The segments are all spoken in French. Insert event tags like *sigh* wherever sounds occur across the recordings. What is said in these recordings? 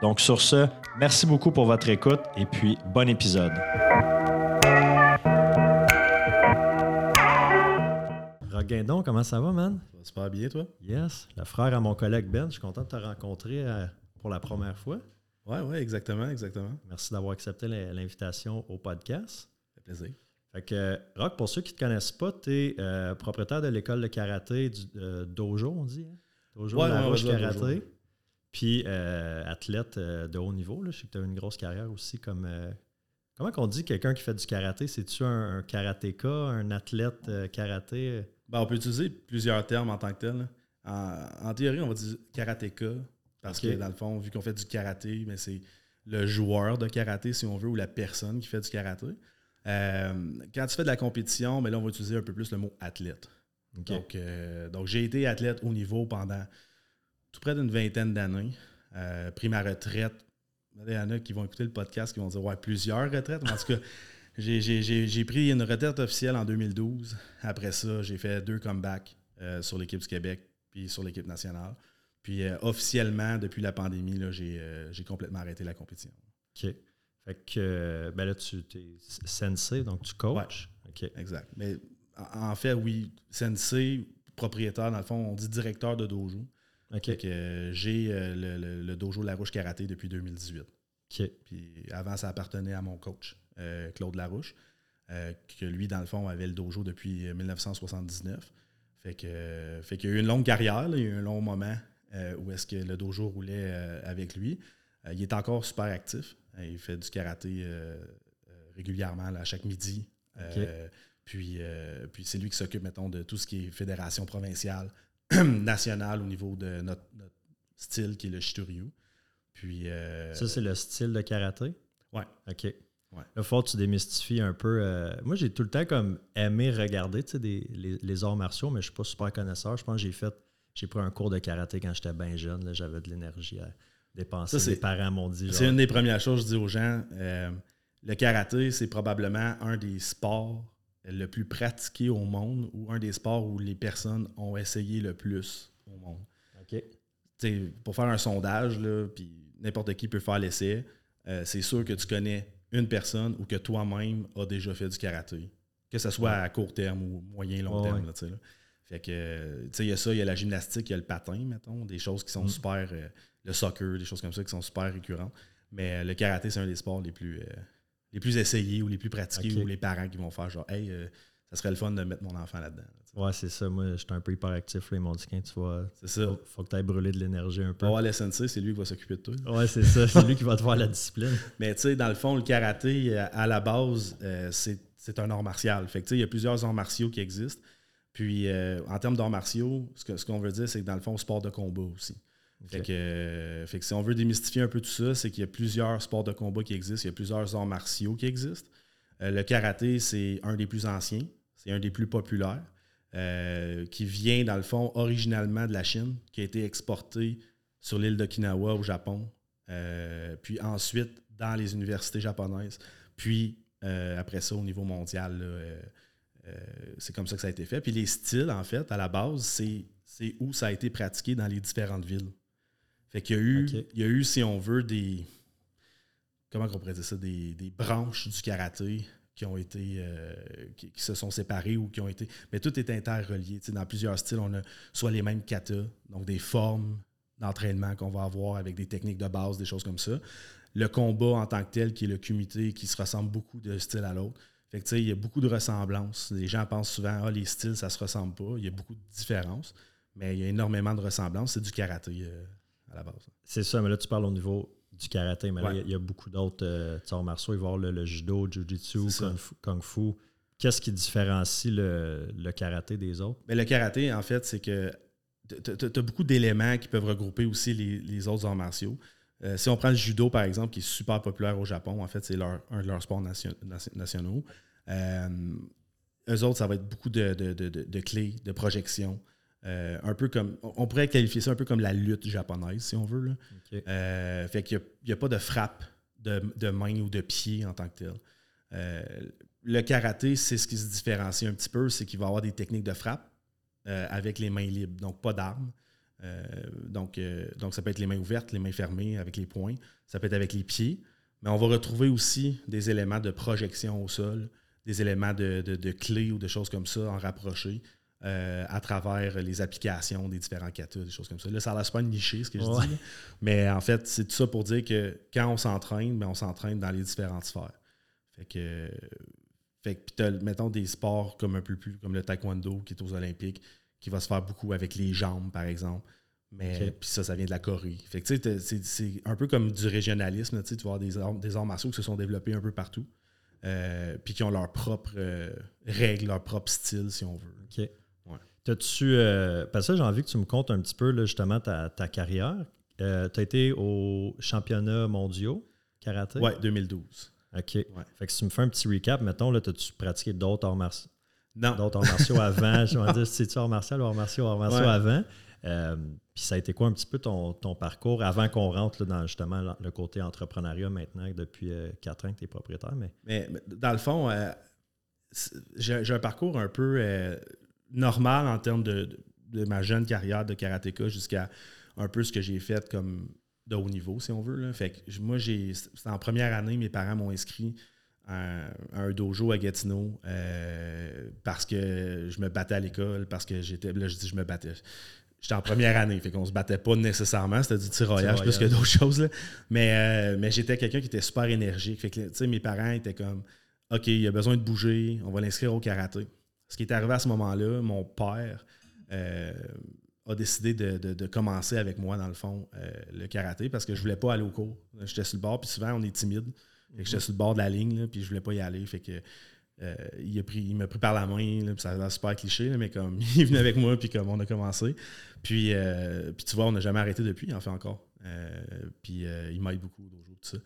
Donc sur ce, merci beaucoup pour votre écoute et puis bon épisode. Roguindon, comment ça va, man? Ça va super bien, toi? Yes, le frère à mon collègue Ben, je suis content de te rencontrer euh, pour la première fois. Ouais, ouais, exactement, exactement. Merci d'avoir accepté l'invitation au podcast. Ça fait plaisir. Fait que, Rock, pour ceux qui ne te connaissent pas, tu es euh, propriétaire de l'école de karaté du euh, Dojo, on dit. Hein? Dojo ouais, La ouais, Roche ouais, Karaté. Dojo. Puis athlète de haut niveau. Là. Je sais que tu as une grosse carrière aussi comme. comment qu'on dit quelqu'un qui fait du karaté? C'est-tu un, un karatéka, un athlète karaté? Ben, on peut utiliser plusieurs termes en tant que tel. En, en théorie, on va dire karatéka. Parce que dans le fond, vu qu'on fait du karaté, mais c'est le joueur de karaté, si on veut, ou la personne qui fait du karaté. Euh, quand tu fais de la compétition, mais là, on va utiliser un peu plus le mot athlète. Donc, euh, donc j'ai été athlète au niveau pendant tout près d'une vingtaine d'années. Euh, pris ma retraite. Il y en a qui vont écouter le podcast qui vont dire Ouais, plusieurs retraites. Mais en tout cas, *laughs* j'ai- pris une retraite officielle en 2012. Après ça, j'ai fait deux comebacks euh, sur l'équipe du Québec puis sur l'équipe nationale. Puis euh, officiellement, depuis la pandémie, là, j'ai complètement arrêté la compétition. OK. Fait que, ben là, tu es sensei, donc tu coaches. OK. Exact. Mais en en fait, oui, sensei, propriétaire, dans le fond, on dit directeur de dojo. OK. Fait que euh, j'ai euh, le, le- le dojo Larouche Karaté depuis 2018. OK. Puis avant, ça appartenait à mon coach, euh, Claude Larouche, que lui, dans le fond, avait le dojo depuis euh, 1979. Fait que, fait qu'il y a eu une longue carrière, là, il y a eu un long moment où est-ce que le dojo roulait avec lui. Il est encore super actif. Il fait du karaté régulièrement, là, à chaque midi. Puis, puis c'est lui qui s'occupe, mettons, de tout ce qui est fédération provinciale, *clears throat* nationale au niveau de notre, notre style qui est le Shitoryu. Puis, euh, Ça, c'est le style de karaté? Ouais. OK. Ouais. Là, faut que tu démystifies un peu. euh, moi, j'ai tout le temps comme aimé regarder des- les, les arts martiaux, mais je ne suis pas super connaisseur. Je pense que j'ai fait. J'ai pris un cours de karaté quand j'étais bien jeune. là, J'avais de l'énergie à dépenser. Ça, Mes parents m'ont dit. C'est une des premières choses que je dis aux gens. euh, le karaté, c'est probablement un des sports le plus pratiqué au monde ou un des sports où les personnes ont essayé le plus au monde. OK. T'sais, pour faire un sondage, puis n'importe qui peut faire l'essai, euh, c'est sûr que tu connais une personne ou que toi-même as déjà fait du karaté. Que ce soit Ouais. à court terme ou moyen, long terme. ouais. là. Fait que, tu sais, il y a ça, il y a la gymnastique, il y a le patin, mettons, des choses qui sont Mm. super. euh, le soccer, des choses comme ça qui sont super récurrentes. Mais euh, le karaté, c'est un des sports les plus, euh, les plus essayés ou les plus pratiqués ou les parents qui vont faire genre, hey, euh, ça serait le fun de mettre mon enfant là-dedans. Ouais, c'est ça. Moi, j'étais un peu hyperactif. Là, ils m'ont dit quand tu vas. C'est ça. Faut, faut que tu ailles brûler de l'énergie un peu. Avoir le sensei, c'est lui qui va s'occuper de tout. Ouais, c'est ça. *laughs* C'est lui qui va te faire la discipline. Mais tu sais, dans le fond, le karaté, à, la base, euh, c'est c'est un art martial. Fait que tu sais, il y a plusieurs arts martiaux qui existent. Puis, euh, en termes d'arts martiaux, ce que- ce qu'on veut dire, c'est que dans le fond, sport de combat aussi. Fait, Ok. que, euh, fait que si on veut démystifier un peu tout ça, c'est qu'il y a plusieurs sports de combat qui existent, il y a plusieurs arts martiaux qui existent. Euh, le karaté, c'est un des plus anciens, c'est un des plus populaires, euh, qui vient, dans le fond, originalement de la Chine, qui a été exporté sur l'île d'Okinawa au Japon, puis ensuite dans les universités japonaises, puis après ça au niveau mondial. c'est comme ça que ça a été fait. Puis les styles, en fait, à la base, c'est c'est où ça a été pratiqué dans les différentes villes. Fait qu'il y a eu, il y a eu, si on veut, des. Comment on pourrait dire ça? Des, des branches du karaté qui ont été. euh, qui, qui se sont séparées ou qui ont été. Mais tout est interrelié. Dans plusieurs styles, on a soit les mêmes katas, donc des formes d'entraînement qu'on va avoir avec des techniques de base, des choses comme ça. Le combat en tant que tel, qui est le kumité, qui se ressemble beaucoup de style à l'autre. Fait que, il y a beaucoup de ressemblances. Les gens pensent souvent, ah, les styles, ça se ressemble pas. Il y a beaucoup de différences, mais il y a énormément de ressemblances. C'est du karaté euh, à la base. C'est ça, mais là, tu parles au niveau du karaté, mais là, il y, a beaucoup d'autres euh, arts martiaux. Il va y avoir le, judo, le jiu-jitsu, kung fu. Qu'est-ce qui différencie le, karaté des autres? Mais le karaté, en fait, c'est que tu as beaucoup d'éléments qui peuvent regrouper aussi les, autres arts martiaux. Euh, si on prend le judo, par exemple, qui est super populaire au Japon, en fait, c'est un de leurs sports nationaux. Euh, eux autres, ça va être beaucoup de, clés, de projections. Euh, un peu comme. On pourrait qualifier ça un peu comme la lutte japonaise, si on veut. Là. fait qu'il n'y a, pas de frappe de, de, main ou de pied en tant que tel. le karaté, c'est ce qui se différencie un petit peu, c'est qu'il va avoir des techniques de frappe avec les mains libres, donc pas d'armes. Euh, donc, euh, donc, ça peut être les mains ouvertes, les mains fermées avec les poings. Ça peut être avec les pieds. Mais on va retrouver aussi des éléments de projection au sol, des éléments de, clés ou de choses comme ça en rapproché. Euh, à travers les applications des différents katas, des choses comme ça. Là, ça a l'air pas niché, ce que je dis. Mais en fait, c'est tout ça pour dire que quand on s'entraîne, ben, on s'entraîne dans les différentes sphères. Fait que, fait que mettons des sports comme un peu plus, comme le taekwondo qui est aux Olympiques, qui va se faire beaucoup avec les jambes, par exemple. Mais puis ça, ça vient de la Corée. Fait que c'est un peu comme du régionalisme. Tu vois des arts, des arts martiaux qui se sont développés un peu partout. Euh, puis qui ont leur propre euh, règles, leur propre style, si on veut. OK. T'as-tu. Euh, parce que j'ai envie que tu me comptes un petit peu justement ta, carrière. tu as été au championnat mondiaux karaté? Oui, 2012. OK. Fait que si tu me fais un petit recap, mettons, là, as-tu pratiqué d'autres arts martiaux? Non. D'autres arts martiaux avant? Je vais dire, c'est-tu arts martiaux arts martiaux, arts martiaux avant? Euh, puis ça a été quoi un petit peu ton, parcours avant qu'on rentre dans justement le côté entrepreneuriat maintenant, depuis euh, quatre ans que tu es propriétaire? Mais... mais... dans le fond, euh, j'ai un parcours un peu normal en termes de, ma jeune carrière de karatéka jusqu'à un peu ce que j'ai fait comme de haut niveau, si on veut. Là. Fait que moi, j'ai. C'était en première année, mes parents m'ont inscrit à, un dojo à Gatineau parce que je me battais à l'école, parce que j'étais. Là, je dis je me battais. J'étais en première année, fait qu'on se battait pas nécessairement, c'était du tiraillage plus que d'autres choses. Mais, euh, mais j'étais quelqu'un qui était super énergique. Fait que, mes parents étaient comme OK, il a besoin de bouger, on va l'inscrire au karaté. Ce qui est arrivé à ce moment-là, mon père euh, a décidé de, commencer avec moi, dans le fond, euh, le karaté parce que je voulais pas aller au cours. J'étais sur le bord, puis souvent on est timide. J'étais sur le bord de la ligne, puis je voulais pas y aller. Fait que euh, il, pris, m'a pris par la main, ça a super cliché, mais comme *laughs* il venu avec moi, puis comme on a commencé. Puis, tu vois, on n'a jamais arrêté depuis, il en fait encore. Puis il m'aide beaucoup tout ça.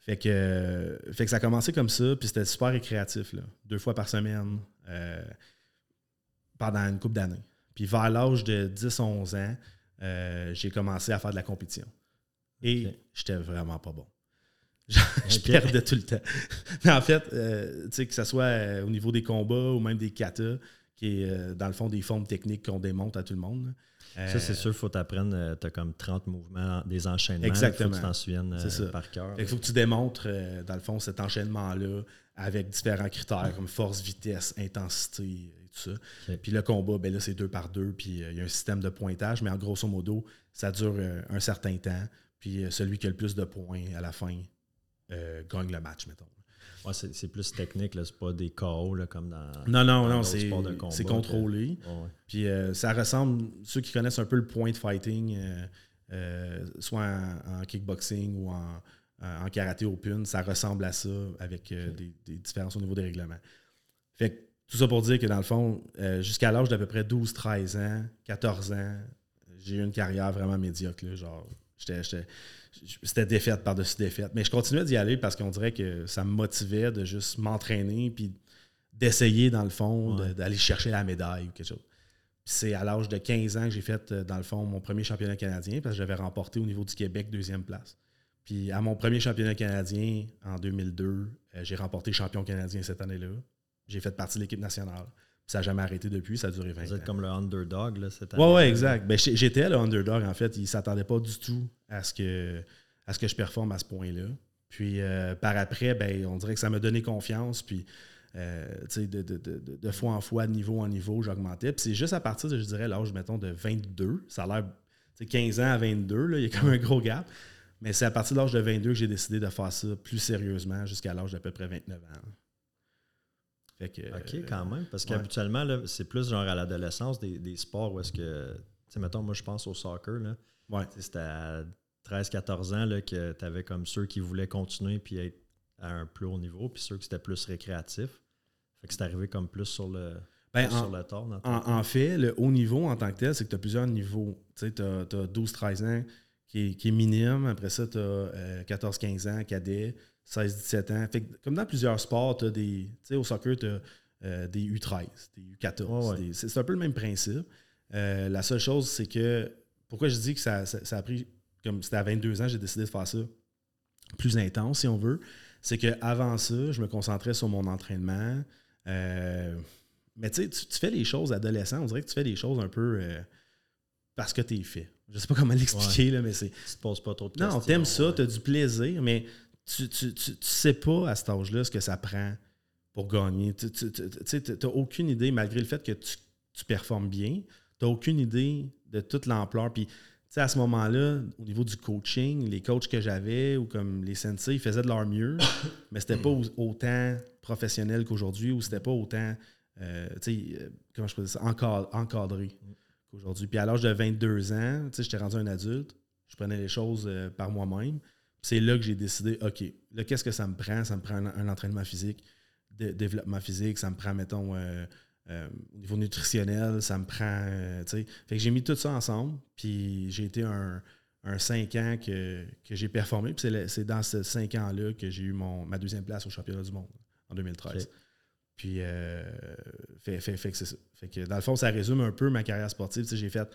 Fait que, ça a commencé comme ça, puis c'était super récréatif, là, deux fois par semaine, pendant une couple d'années. Puis vers l'âge de 10-11 ans, j'ai commencé à faire de la compétition. Et j'étais vraiment pas bon. *laughs* je perdais tout le temps. *laughs* Mais en fait, euh, tu sais, que ce soit euh, au niveau des combats ou même des katas, qui est euh, dans le fond des formes techniques qu'on démonte à tout le monde. Ça, c'est sûr, il faut t'apprendre. tu as comme 30 mouvements, des enchaînements. Exactement. Il faut que tu t'en souviennes par cœur. Il faut que tu démontres, dans le fond, cet enchaînement-là avec différents critères comme force, vitesse, intensité et tout ça. Puis le combat, ben là, c'est deux par deux, puis il y a un système de pointage, mais en grosso modo, ça dure un certain temps. Puis celui qui a le plus de points à la fin euh, gagne le match, mettons. Ouais, c'est plus technique, c'est pas des KO comme dans. Non, non, non, c'est contrôlé. Puis euh, ça ressemble, ceux qui connaissent un peu le point de fighting, euh, soit en, kickboxing ou en, en, karaté open, ça ressemble à ça avec des, différences au niveau des règlements. Fait tout ça pour dire que dans le fond, jusqu'à l'âge d'à peu près 12-13 ans, 14 ans, j'ai eu une carrière vraiment médiocre. genre, c'était défaite par-dessus défaite. Mais je continuais d'y aller parce qu'on dirait que ça me motivait de juste m'entraîner puis d'essayer, dans le fond, d'aller chercher la médaille ou quelque chose. C'est à l'âge de 15 ans que j'ai fait, euh, dans le fond, mon premier championnat canadien parce que j'avais remporté au niveau du Québec deuxième place. Puis à mon premier championnat canadien en 2002, euh, j'ai remporté champion canadien cette année-là. J'ai fait partie de l'équipe nationale. Ça n'a jamais arrêté depuis, ça a duré 20 ans. Vous êtes comme le underdog là, cette année. Oui, ouais, exact. Ben, j'étais le underdog en fait. Il ne s'attendait pas du tout à ce que, à ce que je performe à ce point-là. Puis euh, par après, ben, on dirait que ça m'a donné confiance. Puis euh, de, de, de, de, fois en fois, de niveau en niveau, j'augmentais. Puis c'est juste à partir de, je dirais, l'âge, mettons, de 22. Ça a l'air, 15 ans à 22, là, il y a comme un gros gap. Mais c'est à partir de l'âge de 22 que j'ai décidé de faire ça plus sérieusement jusqu'à l'âge d'à peu près 29 ans. OK, quand même. Parce qu'habituellement, c'est plus genre à l'adolescence des, sports où est-ce que. Tu sais, mettons, moi, je pense au soccer. Là. Ouais. C'était à 13-14 ans là, que tu avais comme ceux qui voulaient continuer puis être à un plus haut niveau, puis ceux qui étaient plus récréatifs. Fait que c'est arrivé comme plus sur le, ben, sur le tort. En, fait, le haut niveau en tant que tel, c'est que tu as plusieurs niveaux. Tu sais, tu as, 12-13 ans qui est, minime. Après ça, tu as 14-15 ans, cadet, 16-17 ans. Fait comme dans plusieurs sports, tu des. Tu sais, au soccer, tu as euh, des U13, des U14. C'est un peu le même principe. Euh, la seule chose, c'est que. Pourquoi je dis que ça, ça, a pris. Comme c'était à 22 ans, j'ai décidé de faire ça plus intense, si on veut. C'est qu'avant ça, je me concentrais sur mon entraînement. Euh, mais tu, tu fais les choses adolescent, on dirait que tu fais les choses un peu parce que tu es fait. Je sais pas comment *laughs* l'expliquer, là, mais c'est. Tu te poses pas trop de questions. Non, t'aimes ça, tu as du plaisir, mais tu, tu, tu, sais pas à cet âge-là ce que ça prend pour gagner. Tu n'as aucune idée, malgré le fait que tu, performes bien, tu n'as aucune idée de toute l'ampleur. Puis, à ce moment-là, au niveau du coaching, les coachs que j'avais ou comme les sensei, ils faisaient de leur mieux, *coughs* mais c'était pas autant professionnel qu'aujourd'hui ou c'était pas autant, euh, euh, comment je peux dire ça, encadré qu'aujourd'hui. Puis à l'âge de 22 ans, j'étais rendu un adulte, je prenais les choses euh, par moi-même. C'est là que j'ai décidé, OK, là, qu'est-ce que ça me prend? Ça me prend un, entraînement physique, de, développement physique, ça me prend, mettons, euh, euh, au niveau nutritionnel, ça me prend, tu sais. Fait que j'ai mis tout ça ensemble, puis j'ai été un, un 5 ans que, j'ai performé. Puis c'est dans ces 5 ans-là que j'ai eu mon, ma deuxième place au championnat du monde en 2013. Puis, euh, fait, fait, que c'est ça. Fait que dans le fond, ça résume un peu ma carrière sportive. Tu sais, j'ai fait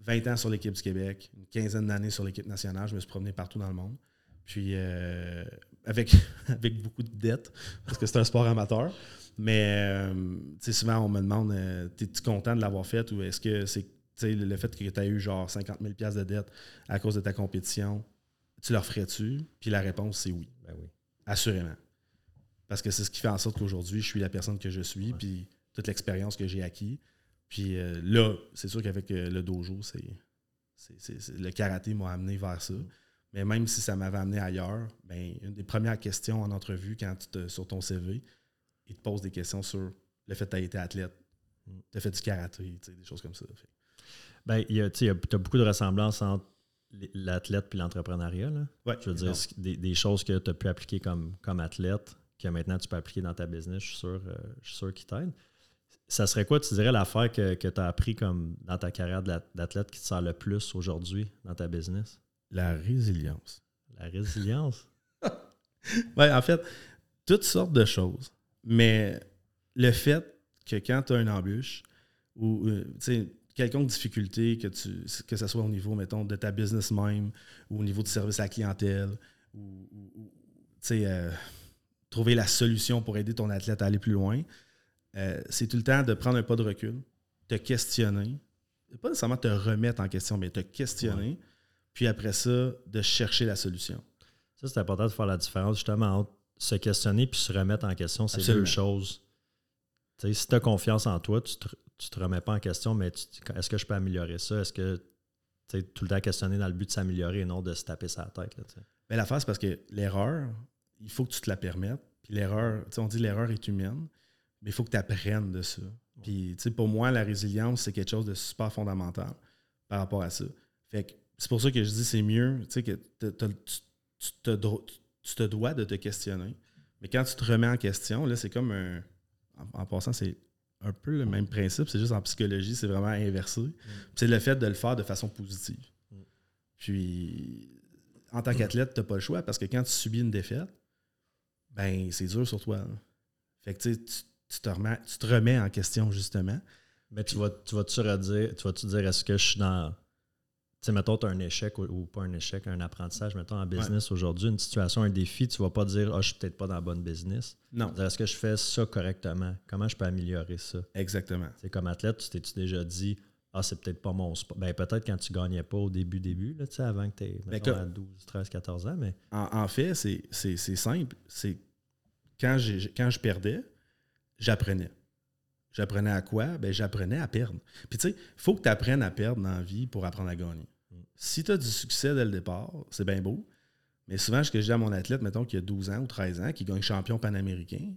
20 ans sur l'équipe du Québec, une quinzaine d'années sur l'équipe nationale. Je me suis promené partout dans le monde. Puis, euh, avec, *laughs* avec beaucoup de dettes, parce que c'est un sport amateur. Mais, euh, tu sais, souvent, on me demande Es-tu content de l'avoir fait ou est-ce que c'est le fait que tu as eu genre 50 000 de dettes à cause de ta compétition, tu leur ferais-tu? Puis la réponse, c'est oui. Ben oui. Assurément. Parce que c'est ce qui fait en sorte qu'aujourd'hui, je suis la personne que je suis, puis toute l'expérience que j'ai acquis. Puis euh, là, c'est sûr qu'avec euh, le dojo, c'est, le karaté m'a amené vers ça. Mais même si ça m'avait amené ailleurs, ben, une des premières questions en entrevue, quand tu te, sur ton CV, ils te posent des questions sur le fait que tu as été athlète, mm. tu as fait du karaté, des choses comme ça. Ben, tu as beaucoup de ressemblances entre l'athlète et l'entrepreneuriat. Ouais, je veux dire, des, choses que tu as pu appliquer comme, comme athlète, que maintenant tu peux appliquer dans ta business, je suis sûr, euh, sûr qu'il t'aide. Ça serait quoi, tu dirais, l'affaire que, tu as appris comme dans ta carrière d'athlète qui te sert le plus aujourd'hui dans ta business? La résilience. La résilience? *laughs* ouais, en fait, toutes sortes de choses. Mais le fait que quand tu as une embûche ou euh, quelconque difficulté, que, tu, que ce soit au niveau, mettons, de ta business même ou au niveau du service à la clientèle ou, tu sais, euh, trouver la solution pour aider ton athlète à aller plus loin. Euh, c'est tout le temps de prendre un pas de recul, te questionner, pas nécessairement te remettre en question, mais te questionner, puis après ça, de chercher la solution. Ça, c'est important de faire la différence justement entre se questionner puis se remettre en question. C'est deux choses. si tu as confiance en toi, tu te, te remets pas en question, mais est-ce que je peux améliorer ça? Est-ce que tu es tout le temps questionner dans le but de s'améliorer et non de se taper sa tête? Là, mais la face, parce que l'erreur, il faut que tu te la permettes. Puis l'erreur, on dit l'erreur est humaine, mais il faut que tu apprennes de ça. Puis, pour moi, la résilience, c'est quelque chose de super fondamental par rapport à ça. Fait que c'est pour ça que je dis c'est mieux, tu sais, que tu, te, tu te dois de te questionner. Mais quand tu te remets en question, là, c'est comme un. En, passant, c'est un peu le même principe, c'est juste en psychologie, c'est vraiment inversé. Mm. C'est le fait de le faire de façon positive. Mm. Puis, en tant qu'athlète, tu n'as pas le choix parce que quand tu subis une défaite, ben c'est dur sur toi. Fait que tu, tu, te remets, tu te remets en question, justement. Mais tu vas, tu vas-tu redire, tu vas-tu dire est-ce que je suis dans. Tu sais, mettons, tu as un échec ou, pas un échec, un apprentissage, mettons, en business aujourd'hui, une situation, un défi, tu vas pas dire Ah, oh, je suis peut-être pas dans la bonne business. Non. Est-ce que je fais ça correctement? Comment je peux améliorer ça? Exactement. C'est comme athlète, tu t'es-tu déjà dit ah, c'est peut-être pas mon sport? Ben, peut-être quand tu gagnais pas au début, début, là, avant que tu aies ben, à 12, 13, 14 ans. Mais... En, fait, c'est simple. C'est quand, quand je perdais, j'apprenais. J'apprenais à quoi? Ben, j'apprenais à perdre. Puis tu sais, il faut que tu apprennes à perdre dans la vie pour apprendre à gagner. Si tu as du succès dès le départ, c'est bien beau. Mais souvent, ce que je dis à mon athlète, mettons qu'il a 12 ans ou 13 ans, qui gagne champion panaméricain,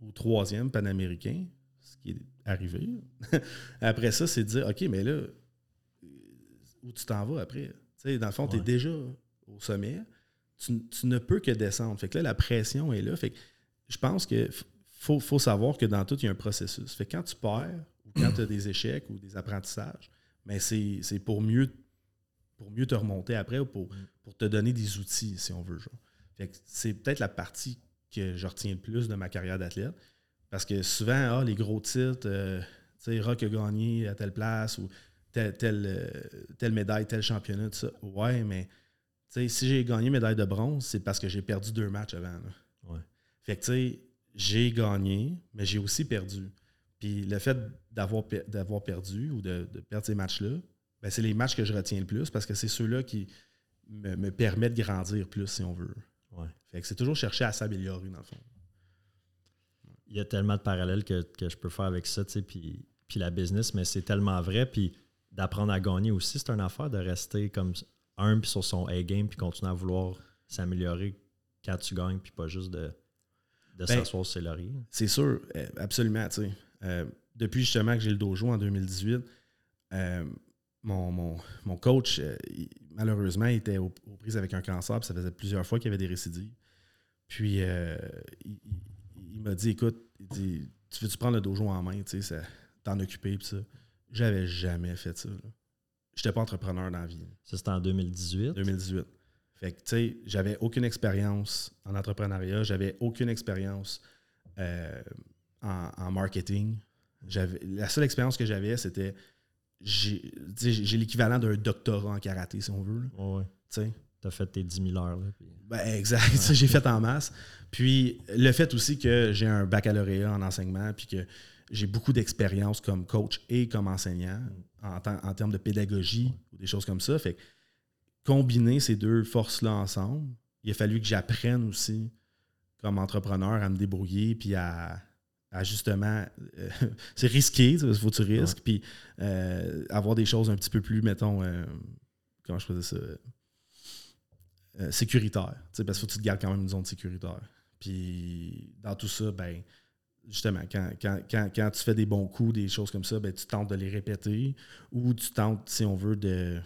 au troisième panaméricain, ce qui est arrivé. *laughs* après ça, c'est de dire, OK, mais là, où tu t'en vas après? dans le fond, tu es déjà au sommet. Tu, ne peux que descendre. Fait que là, la pression est là. Fait que je pense qu'il faut, faut, savoir que dans tout, il y a un processus. Fait que quand tu perds, ou quand tu as des échecs ou des apprentissages, mais ben, c'est pour mieux, pour mieux te remonter après ou pour, mm. pour te donner des outils, si on veut. c'est peut-être la partie que je retiens le plus de ma carrière d'athlète. Parce que souvent, ah, les gros titres, euh, tu sais, Rock a gagné à telle place ou telle, euh, telle, médaille, tel championnat, tout ça. Ouais, mais si j'ai gagné médaille de bronze, c'est parce que j'ai perdu deux matchs avant. Fait que tu sais, j'ai gagné, mais j'ai aussi perdu. Puis le fait d'avoir, d'avoir perdu ou de, perdre ces matchs-là, ben c'est les matchs que je retiens le plus parce que c'est ceux-là qui me, permettent de grandir plus, si on veut. Fait que c'est toujours chercher à s'améliorer, dans le fond. Il y a tellement de parallèles que, je peux faire avec ça, tu sais, puis, puis la business, mais c'est tellement vrai. Puis d'apprendre à gagner aussi, c'est une affaire de rester comme un puis sur son A-game puis continuer à vouloir s'améliorer quand tu gagnes puis pas juste de, de ben, s'asseoir sur ses lauriers. C'est sûr, euh, absolument. Euh, depuis justement que j'ai le dojo en 2018, euh, mon, coach, malheureusement, il était aux, prises avec un cancer, puis ça faisait plusieurs fois qu'il y avait des récidives. Puis il, m'a dit écoute, tu veux-tu prendre le dojo en main, tu sais, t'en occuper, puis ça. J'avais jamais fait ça. Je n'étais pas entrepreneur dans la vie. Ça, c'était en 2018? 2018. Fait que, tu sais, j'avais aucune expérience en entrepreneuriat, j'avais aucune expérience euh, en, marketing. La seule expérience que j'avais, c'était. J'ai l'équivalent d'un doctorat en karaté, si on veut. Oui, Tu as fait tes 10 000 heures. Là, ben, exact. j'ai fait en masse. Puis le fait aussi que j'ai un baccalauréat en enseignement, puis que j'ai beaucoup d'expérience comme coach et comme enseignant en, en, termes de pédagogie ou des choses comme ça. Fait combiner ces deux forces-là ensemble, il a fallu que j'apprenne aussi comme entrepreneur à me débrouiller puis à, justement euh, *laughs* c'est risqué, il faut que tu risques, puis euh, avoir des choses un petit peu plus, mettons, euh, comment je faisais ça, sécuritaire. Parce qu'il faut que tu te gardes quand même une zone sécuritaire. Puis dans tout ça, ben justement, quand, tu fais des bons coups, des choses comme ça, ben, tu tentes de les répéter ou tu tentes, si on veut, de.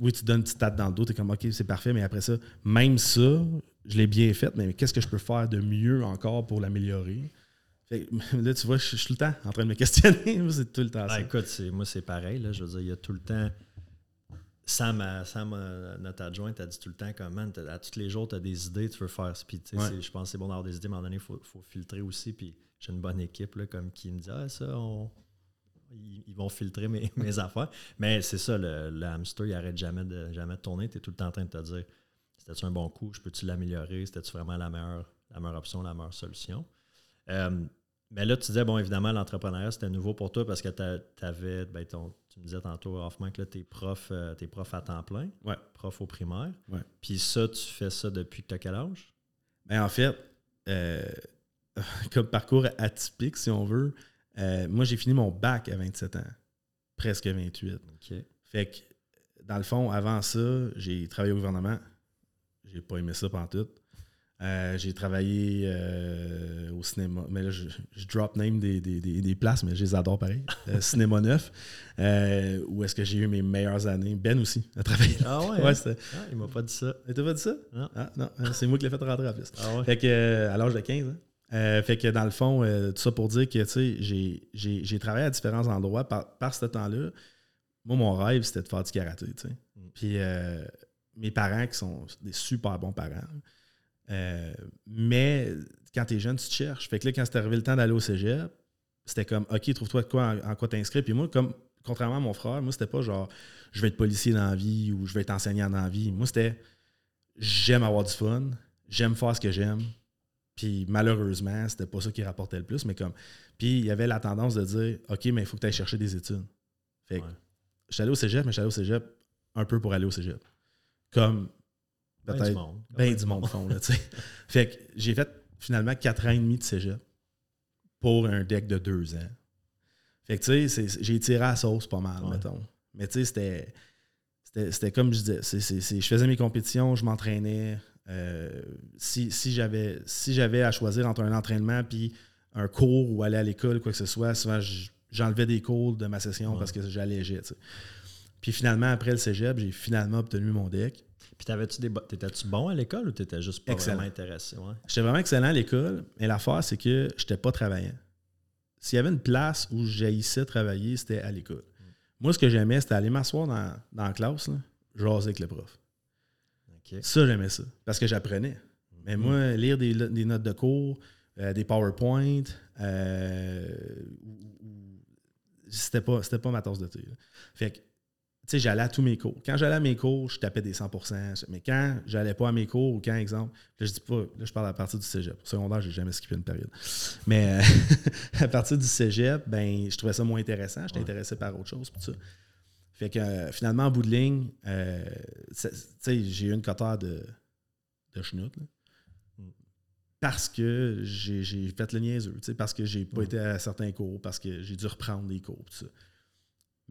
Oui, tu donnes une petite tête dans le dos, tu es comme OK, c'est parfait, mais après ça, même ça, je l'ai bien fait, mais qu'est-ce que je peux faire de mieux encore pour l'améliorer? *laughs* Là, tu vois, je suis tout le temps en train de me *laughs* questionner. c'est tout le temps ben, écoute, moi, c'est pareil. Là, je veux dire, il y a tout le temps Sam, Sam, notre adjointe, a dit tout le temps comment à tous les jours, tu as des idées, tu veux faire. Puis, je pense que c'est bon d'avoir des idées, mais à un moment donné, il faut, filtrer aussi. Puis, j'ai une bonne équipe là, comme qui me dit Ah, ça, ils, vont filtrer *laughs* mes, affaires. Mais c'est ça, le, hamster, il n'arrête jamais de, jamais de tourner. Tu es tout le temps en train de te dire C'était-tu un bon coup? Je peux-tu l'améliorer? C'était-tu vraiment la meilleure, la meilleure option, la meilleure solution? Euh, mais là, tu disais, bon, évidemment, l'entrepreneuriat, c'était nouveau pour toi parce que tu avais, ben, ton, tu me disais tantôt, Hoffman, que tu es prof, euh, prof à temps plein, ouais. prof au primaire. Ouais. Puis ça, tu fais ça depuis que tu as quel âge? Ben, en fait, euh, *laughs* comme parcours atypique, si on veut, euh, moi, j'ai fini mon bac à 27 ans, presque 28. OK. Fait que, dans le fond, avant ça, j'ai travaillé au gouvernement. J'ai pas aimé ça pendant tout. Euh, j'ai travaillé euh, au cinéma. Mais là, je, drop name des, places, mais je les adore pareil. Euh, *laughs* cinéma Neuf, où est-ce que j'ai eu mes meilleures années. Ben aussi a travaillé. Ah ouais? ouais hein? ah, il m'a pas dit ça. Il t'a pas dit ça? Non. Ah, non, c'est moi qui l'ai fait rentrer en plus. Ah ouais? Fait que, à l'âge de 15 hein? fait que dans le fond, tout ça pour dire que j'ai travaillé à différents endroits par, par ce temps-là. Moi, mon rêve, c'était de faire du karaté. Mm. Puis mes parents, qui sont des super bons parents, euh, mais quand tu es jeune, tu te cherches. Fait que là, quand c'était arrivé le temps d'aller au cégep, c'était comme, OK, trouve-toi quoi, en, quoi t'inscrire. Puis moi, comme contrairement à mon frère, moi, c'était pas genre, je vais être policier dans la vie ou je vais être enseignant dans la vie. Moi, c'était, j'aime avoir du fun, j'aime faire ce que j'aime. Puis malheureusement, c'était pas ça qui rapportait le plus, mais comme. Puis il y avait la tendance de dire, OK, mais il faut que tu ailles chercher des études. Fait que, je suis allé au cégep, mais je suis allé au cégep un peu pour aller au cégep. Comme Peut-être. du monde. Ben du monde fond, là, tu sais. *laughs* fait que j'ai fait finalement 4 ans et demi de cégep pour un deck de 2 ans. Fait que, tu sais, j'ai tiré à la sauce pas mal, mettons. Mais, tu sais, c'était. C'était comme je disais, je faisais mes compétitions, je m'entraînais, si, si j'avais si à choisir entre un entraînement puis un cours ou aller à l'école, quoi que ce soit, souvent j'enlevais des cours de ma session parce que j'allégeais. Puis finalement, après le cégep, j'ai finalement obtenu mon deck. Puis t'avais-tu des t'étais-tu bon à l'école ou t'étais juste pas vraiment intéressé? J'étais vraiment excellent à l'école, mais l'affaire, c'est que j'étais pas travaillant. S'il y avait une place où j'haïssais travailler, c'était à l'école. Moi, ce que j'aimais, c'était aller m'asseoir dans, dans, la classe, là, jaser avec le prof. Ça, j'aimais ça. Parce que j'apprenais. Mais mhm. moi, lire des, notes de cours, euh, des PowerPoint, euh, c'était pas, pas ma tasse de thé. Fait que sais, j'allais à tous mes cours. Quand j'allais à mes cours, je tapais des 100% Mais quand j'allais pas à mes cours, ou quand, exemple, là, je dis pas, là, je parle à partir du cégep. Au secondaire, j'ai jamais skippé une période. Mais euh, *laughs* à partir du cégep, ben, je trouvais ça moins intéressant. J'étais intéressé par autre chose. ça. Fait que euh, finalement, en bout de ligne, euh, j'ai eu une cotère de, de chenoute. Parce que j'ai fait le niaiseux, parce que j'ai pas été à certains cours, parce que j'ai dû reprendre des cours. Tout ça.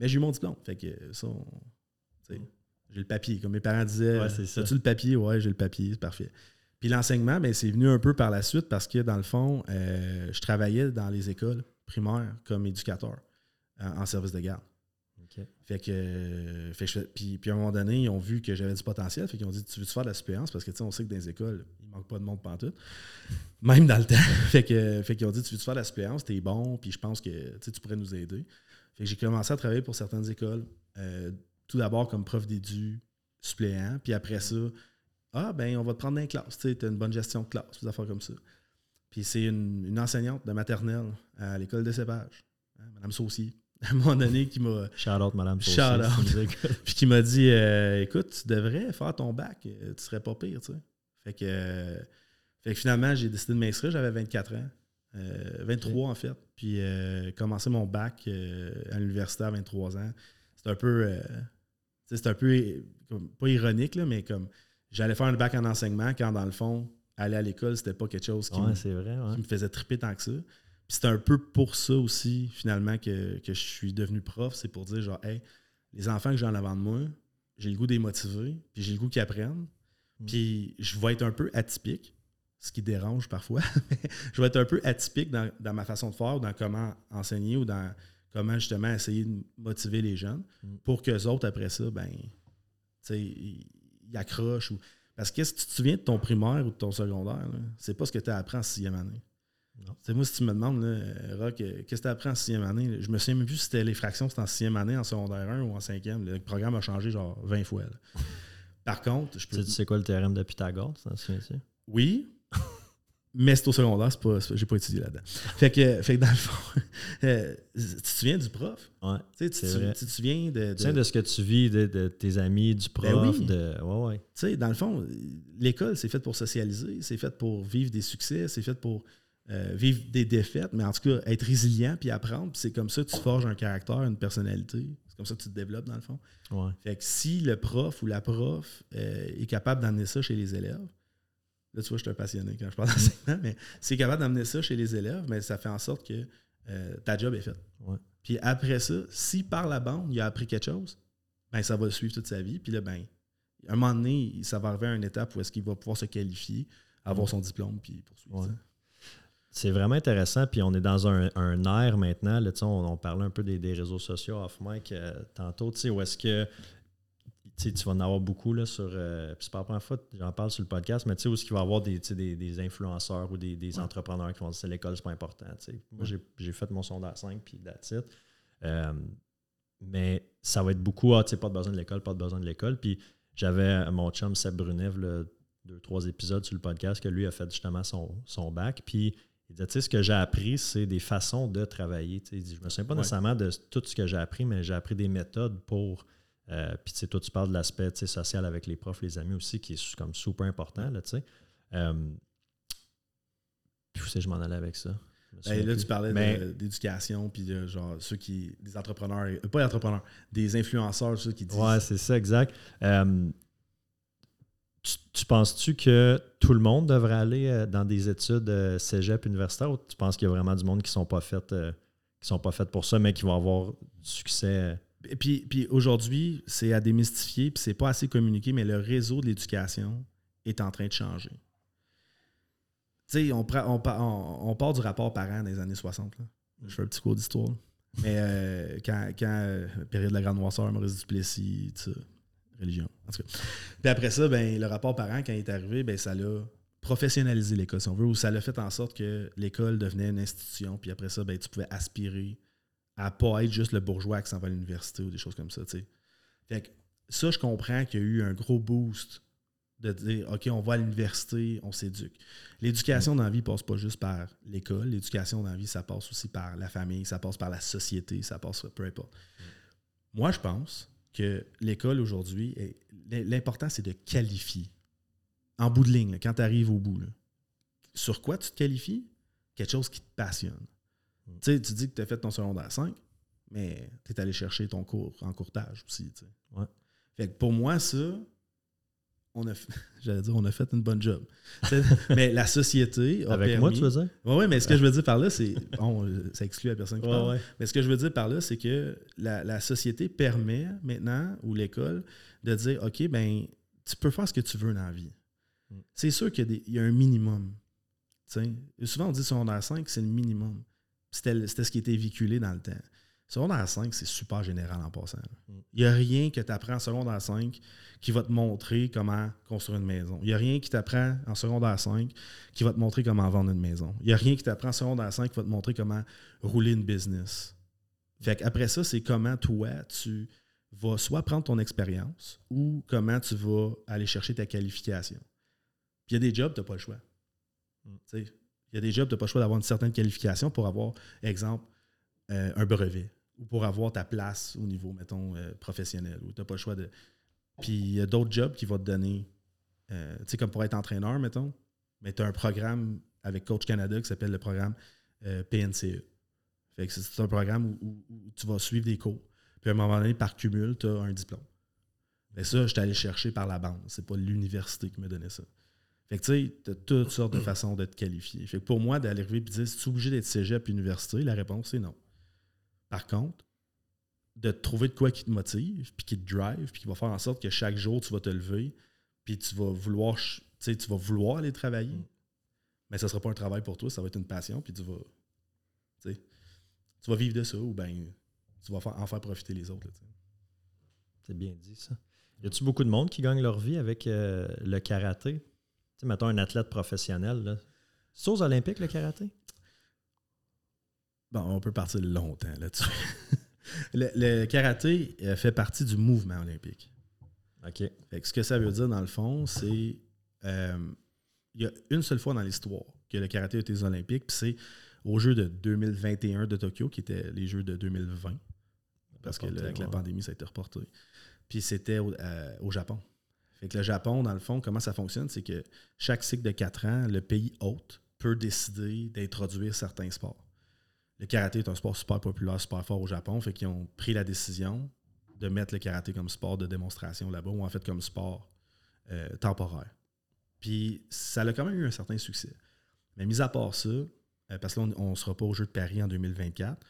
Mais j'ai eu mon diplôme. Fait que ça, j'ai le papier. Comme mes parents disaient, as-tu le papier? Ouais, j'ai le papier, c'est parfait. Puis l'enseignement, ben, c'est venu un peu par la suite parce que dans le fond, euh, je travaillais dans les écoles primaires comme éducateur en, service de garde. Fait que, puis, puis, à un moment donné, ils ont vu que j'avais du potentiel. Fait qu'ils ont dit Tu veux -tu faire de la suppléance? Parce que on sait que dans les écoles, il manque pas de monde tout. Même dans le temps. *laughs* fait que, fait qu'ils ont dit Tu veux -tu faire de la suppléance? T'es bon, puis je pense que tu pourrais nous aider j'ai commencé à travailler pour certaines écoles. Euh, tout d'abord comme prof d'édu suppléant, puis après ça, ah ben on va te prendre dans les classes, tu as une bonne gestion de classe, des affaires comme ça. Puis c'est une, enseignante de maternelle à l'école de cépage, hein, Mme Saucy, *laughs* à un moment donné, qui m'a. Shout out, Mme Saucy. Shout out. *laughs* puis qui m'a dit euh, écoute, tu devrais faire ton bac, euh, tu serais pas pire, tu sais. Fait que, fait que finalement, j'ai décidé de m'inscrire, j'avais 24 ans. 23 en fait. Puis euh, commencer mon bac euh, à l'université à 23 ans. C'est un peu. Euh, c'est un peu. pas ironique, là, mais comme j'allais faire un bac en enseignement quand dans le fond, aller à l'école, c'était pas quelque chose qui, me, faisait triper tant que ça. Puis c'est un peu pour ça aussi, finalement, que, je suis devenu prof. C'est pour dire genre, hey, les enfants que j'ai en avant de moi, j'ai le goût des motiver, puis j'ai le goût qu'ils apprennent. Mm. Puis je vais être un peu atypique ce qui dérange parfois. *laughs* je vais être un peu atypique dans, ma façon de faire, dans comment enseigner ou dans comment justement essayer de motiver les jeunes mm. pour qu'eux autres, après ça, ben, ils, accrochent. Ou... Parce que si tu te souviens de ton primaire ou de ton secondaire, c'est pas ce que tu as appris en sixième année. C'est moi, si tu me demandes, Rock, euh, qu'est-ce que tu as appris en sixième année? Je me souviens même plus si c'était les fractions, c'était en sixième année, en secondaire 1 ou en cinquième. Le programme a changé genre 20 fois. *laughs* Par contre, je peux. Tu sais quoi le théorème de Pythagore? Oui, mais c'est au secondaire, c'est pas, j'ai pas étudié là-dedans. Fait que, fait que dans le fond, *laughs* euh, tu te souviens du prof? Ouais. Tu, tu, te souviens de, de, de ce que tu vis, de, tes amis, du ben prof. de, ouais, ouais. Tu sais, dans le fond, l'école, c'est fait pour socialiser, c'est fait pour vivre des succès, c'est fait pour euh, vivre des défaites, mais en tout cas, être résilient puis apprendre. c'est comme ça que tu forges un caractère, une personnalité. C'est comme ça que tu te développes, dans le fond. Ouais. Fait que si le prof ou la prof euh, est capable d'amener ça chez les élèves, Là, tu vois, je suis un passionné quand je parle d'enseignement, mais c'est capable d'amener ça chez les élèves, mais ça fait en sorte que euh, ta job est faite. Puis après ça, si par la bande, il a appris quelque chose, ben ça va le suivre toute sa vie. Puis là, ben, à un moment donné, ça va arriver à une étape où est-ce qu'il va pouvoir se qualifier, avoir son diplôme, puis poursuivre ça. C'est vraiment intéressant. Puis on est dans un, un air maintenant. Là, on, on parlait un peu des, réseaux sociaux off-mic euh, tantôt, où est-ce que tu vas en avoir beaucoup là, sur. Euh, c'est pas la première fois j'en parle sur le podcast, mais tu sais, où est-ce qu'il va y avoir des, des, influenceurs ou des, entrepreneurs qui vont dire c'est l'école, c'est pas important. Moi, j'ai fait mon sondage 5 puis that's it. Euh, mais ça va être beaucoup, ah, tu sais, pas de besoin de l'école, pas de besoin de l'école. Puis j'avais mon chum Seb Brunet, deux, trois épisodes sur le podcast, que lui a fait justement son, son bac. Puis il disait, tu sais, ce que j'ai appris, c'est des façons de travailler. Il dit, je me souviens pas nécessairement de tout ce que j'ai appris, mais j'ai appris des méthodes pour euh, puis, tu sais, toi, tu parles de l'aspect social avec les profs, les amis aussi, qui est comme super important, là, tu sais. Euh, puis, où c'est je m'en allais avec ça? Ben, là, tu parlais d'éducation, puis genre ceux qui. des entrepreneurs, euh, pas des entrepreneurs, des influenceurs, ceux qui disent. Ouais, c'est ça, exact. tu, penses-tu que tout le monde devrait aller dans des études cégep universitaire ou tu penses qu'il y a vraiment du monde qui sont pas faites qui sont pas faites pour ça, mais qui vont avoir du succès? Puis, puis aujourd'hui, c'est à démystifier, puis c'est pas assez communiqué, mais le réseau de l'éducation est en train de changer. Tu sais, on, part du rapport parent des années 60. Je fais un petit cours d'histoire. Mais euh, quand, quand euh, période de la Grande Noirceur, Maurice Duplessis, tout ça, religion. En tout cas. Puis après ça, ben, le rapport parent, quand il est arrivé, ben, ça l'a professionnalisé l'école, si on veut, ou ça l'a fait en sorte que l'école devenait une institution. Puis après ça, ben, tu pouvais aspirer à pas être juste le bourgeois qui s'en va à l'université ou des choses comme ça. Fait que ça, je comprends qu'il y a eu un gros boost de dire OK, on va à l'université, on s'éduque. L'éducation dans la vie passe pas juste par l'école. L'éducation dans la vie, ça passe aussi par la famille, ça passe par la société, ça passe peu importe. Moi, je pense que l'école aujourd'hui, l'important, c'est de qualifier. En bout de ligne, quand tu arrives au bout. Sur quoi tu te qualifies? Quelque chose qui te passionne. Mm. Tu sais, tu dis que tu as fait ton secondaire 5, mais tu es allé chercher ton cours en courtage aussi. Fait que pour moi, ça, on a *laughs* j'allais dire on a fait une bonne job. *laughs* mais la société a Avec moi, tu veux dire? Oui, ouais, mais ce que je veux dire par là, c'est. Bon, ça exclut la personne qui parle. Mais ce que je veux dire par là, c'est que la, société permet maintenant, ou l'école, de dire OK, ben, tu peux faire ce que tu veux dans la vie. Mm. C'est sûr qu'il y, a un minimum. Souvent, on dit secondaire 5, c'est le minimum. C'était ce qui était véhiculé dans le temps. Secondaire 5, c'est super général en passant. Mm. Il n'y a rien que tu apprends en secondaire 5 qui va te montrer comment construire une maison. Il n'y a rien qui t'apprend en secondaire 5 qui va te montrer comment vendre une maison. Il n'y a rien qui t'apprend en secondaire 5 qui va te montrer comment rouler une business. Fait après ça, c'est comment toi, tu vas soit prendre ton expérience ou comment tu vas aller chercher ta qualification. Puis il y a des jobs, tu n'as pas le choix. Mm. Il y a des jobs, tu n'as pas le choix d'avoir une certaine qualification pour avoir, exemple, euh, un brevet ou pour avoir ta place au niveau, mettons, euh, professionnel, pas le choix de. Puis il y a d'autres jobs qui vont te donner, euh, tu sais, comme pour être entraîneur, mettons, mais tu as un programme avec Coach Canada qui s'appelle le programme PNCE. Fait que c'est un programme où, tu vas suivre des cours. Puis à un moment donné, par cumul, tu as un diplôme. Mais ça, je suis allé chercher par la bande. C'est pas l'université qui me donnait ça. Fait que tu sais, tu as toutes sortes de façons de te qualifier. Fait que pour moi, d'aller arriver et dire si tu es obligé d'être cégep université, la réponse c'est non. Par contre, de trouver de quoi qui te motive, puis qui te drive, puis qui va faire en sorte que chaque jour, tu vas te lever, puis tu vas vouloir, tu vas vouloir aller travailler. Mm. Mais ça ne sera pas un travail pour toi, ça va être une passion, puis tu vas, tu vas vivre de ça, ou bien tu vas en faire profiter les autres. C'est bien dit, ça. Y a-tu beaucoup de monde qui gagne leur vie avec euh, le karaté? Sais, mettons un athlète professionnel. C'est aux Olympiques, le karaté? Bon, on peut partir longtemps là-dessus. *laughs* le, karaté euh, fait partie du mouvement olympique. OK. ce que ça veut dire, dans le fond, c'est. Euh, il y a une seule fois dans l'histoire que le karaté a été aux Olympiques, puis c'est aux Jeux de 2021 de Tokyo, qui étaient les Jeux de 2020. Parce que avec la pandémie, ça a été reporté. Puis c'était au, euh, Japon. Fait que le Japon, dans le fond, comment ça fonctionne, c'est que chaque cycle de 4 ans, le pays hôte peut décider d'introduire certains sports le karaté est un sport super populaire, super fort au Japon. Fait qu'ils ont pris la décision de mettre le karaté comme sport de démonstration là-bas, ou en fait comme sport euh, temporaire. Puis ça a quand même eu un certain succès. Mais mis à part ça, euh, parce qu'on ne sera pas aux Jeux de Paris en 2024,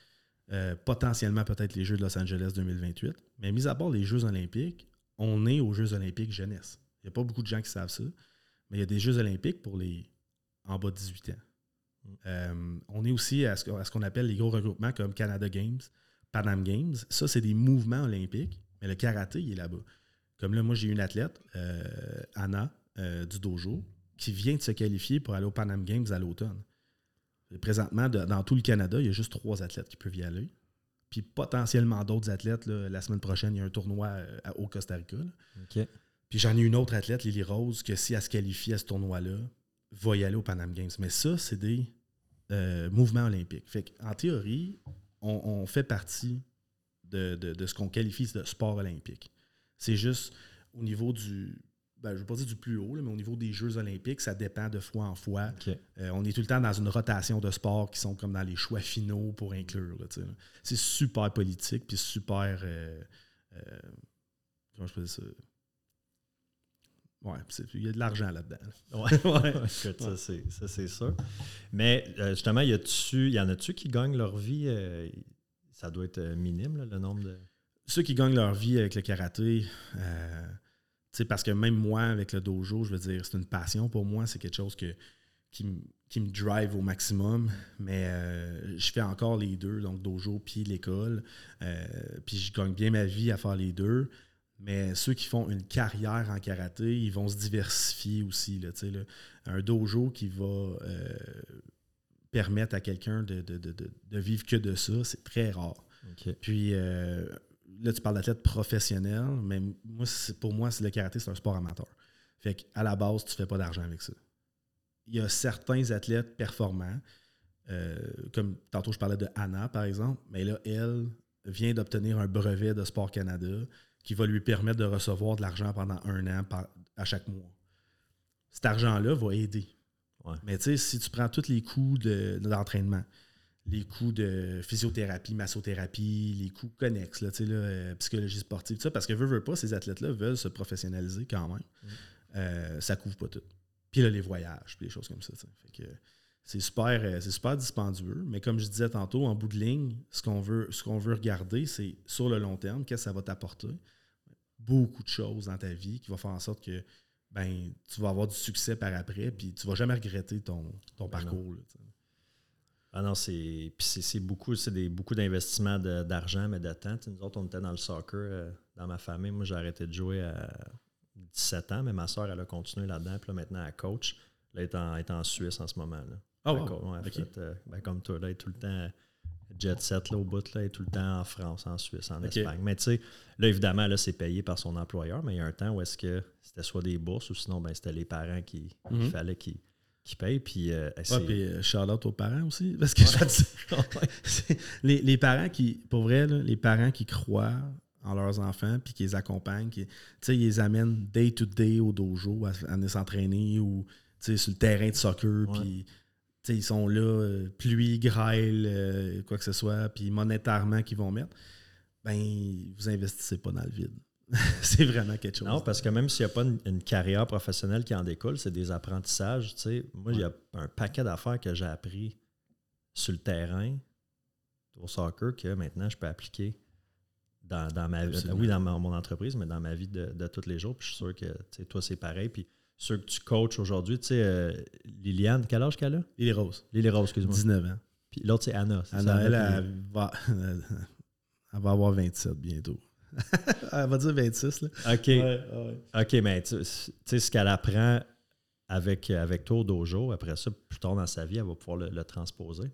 euh, potentiellement peut-être les Jeux de Los Angeles 2028, mais mis à part les Jeux olympiques, on est aux Jeux olympiques jeunesse. Il n'y a pas beaucoup de gens qui savent ça, mais il y a des Jeux olympiques pour les en bas de 18 ans. Euh, on est aussi à ce, qu'on appelle les gros regroupements comme Canada Games, Panam Games. Ça, c'est des mouvements olympiques, mais le karaté, il est là-bas. Comme là, moi, j'ai une athlète, euh, Anna, euh, du dojo, qui vient de se qualifier pour aller au Panam Games à l'automne. Présentement, dans tout le Canada, il y a juste trois athlètes qui peuvent y aller. Puis potentiellement d'autres athlètes. la semaine prochaine, il y a un tournoi au Costa Rica. Puis j'en ai une autre athlète, Lily Rose, que si elle se qualifie à ce tournoi-là, va y aller au Panam Games. Mais ça, c'est des euh, mouvements olympiques. Fait en théorie, on, fait partie de, ce qu'on qualifie de sport olympique. C'est juste au niveau du. Ben, je ne veux pas dire du plus haut, mais au niveau des Jeux olympiques, ça dépend de fois en fois. Euh, on est tout le temps dans une rotation de sports qui sont comme dans les choix finaux pour inclure. C'est super politique, puis super. Euh, comment je peux dire ça? Ouais, il y a de l'argent là-dedans. Ouais, *laughs* *laughs* ça c'est sûr. Mais euh, justement, y, y en a-tu qui gagnent leur vie euh, Ça doit être euh, minime, le nombre de. Ceux qui gagnent leur vie avec le karaté, sais, parce que même moi, avec le dojo, je veux dire, c'est une passion pour moi, c'est quelque chose que, qui, me drive au maximum. Mais euh, je fais encore les deux, donc dojo puis l'école. Euh, puis je gagne bien ma vie à faire les deux. Mais ceux qui font une carrière en karaté, ils vont se diversifier aussi. Là, là. Un dojo qui va euh, permettre à quelqu'un de, vivre que de ça, c'est très rare. Puis là, tu parles d'athlète professionnel, mais moi, pour moi, le karaté, c'est un sport amateur. Fait qu'à la base, tu ne fais pas d'argent avec ça. Il y a certains athlètes performants, euh, comme tantôt je parlais de Anna, par exemple, mais là, elle vient d'obtenir un brevet de Sport Canada qui va lui permettre de recevoir de l'argent pendant un an à chaque mois. Cet argent-là va aider. Mais tu sais, si tu prends tous les coûts d'entraînement, les coûts de physiothérapie, massothérapie, les coûts connexes, là, là, euh, psychologie sportive, ça, parce que veut, veut pas, ces athlètes-là veulent se professionnaliser quand même. Mm. Euh, ça couvre pas tout. Puis là, les voyages, puis les choses comme ça. Fait que c'est super, euh, c'est super dispendieux. Mais comme je disais tantôt, en bout de ligne, ce qu'on veut, ce qu'on veut regarder, c'est sur le long terme, qu'est-ce que ça va t'apporter? Beaucoup de choses dans ta vie qui vont faire en sorte que ben, tu vas avoir du succès par après, puis tu vas jamais regretter ton, ton ben parcours. Ah non, c'est c'est beaucoup, c'est des, beaucoup d'investissements d'argent, mais de temps. nous autres, on était dans le soccer euh, dans ma famille. Moi, j'ai arrêté de jouer à 17 ans, mais ma soeur, elle a continué là-dedans. Puis là, maintenant, elle coach. Là, elle est en, Suisse en ce moment. Là. Wow. Euh, ben, comme toi, là, elle est tout le temps jet set là, au bout, là, elle est tout le temps en France, en Suisse, en Espagne. Mais tu sais, là, évidemment, là, c'est payé par son employeur, mais il y a un temps où est-ce que c'était soit des bourses ou sinon, ben, c'était les parents qui, il mhm. fallait qu'ils qui paye. Puis, euh, puis euh, Charlotte aux parents aussi. *laughs* Parce que *laughs* les, les, parents qui, pour vrai, les parents qui croient en leurs enfants puis qui les accompagnent, qui, ils les amènent day to day au dojo à, à s'entraîner ou sur le terrain de soccer. Puis, ils sont là, euh, pluie, grêle, quoi que ce soit, puis monétairement qu'ils vont mettre. Ben, vous investissez pas dans le vide. *laughs* c'est vraiment quelque chose. Non, parce que même s'il n'y a pas une, carrière professionnelle qui en découle, c'est des apprentissages. Moi, il y a un paquet d'affaires que j'ai appris sur le terrain au soccer que maintenant je peux appliquer dans, ma vie. Oui, dans mon entreprise, mais dans ma vie de, tous les jours. Puis je suis sûr que toi, c'est pareil. Puis ceux que tu coaches aujourd'hui, tu sais, euh, Liliane, quel âge qu'elle a? Lily Rose. Lily Rose, excuse-moi. 19 ans. Puis l'autre, c'est Anna. Anna, elle, elle, va, *laughs* elle va avoir 27 bientôt. *laughs* Elle va dire 26. Là. OK. OK, mais tu sais, ce qu'elle apprend avec, avec toi au dojo, après ça, plus tard dans sa vie, elle va pouvoir le, transposer.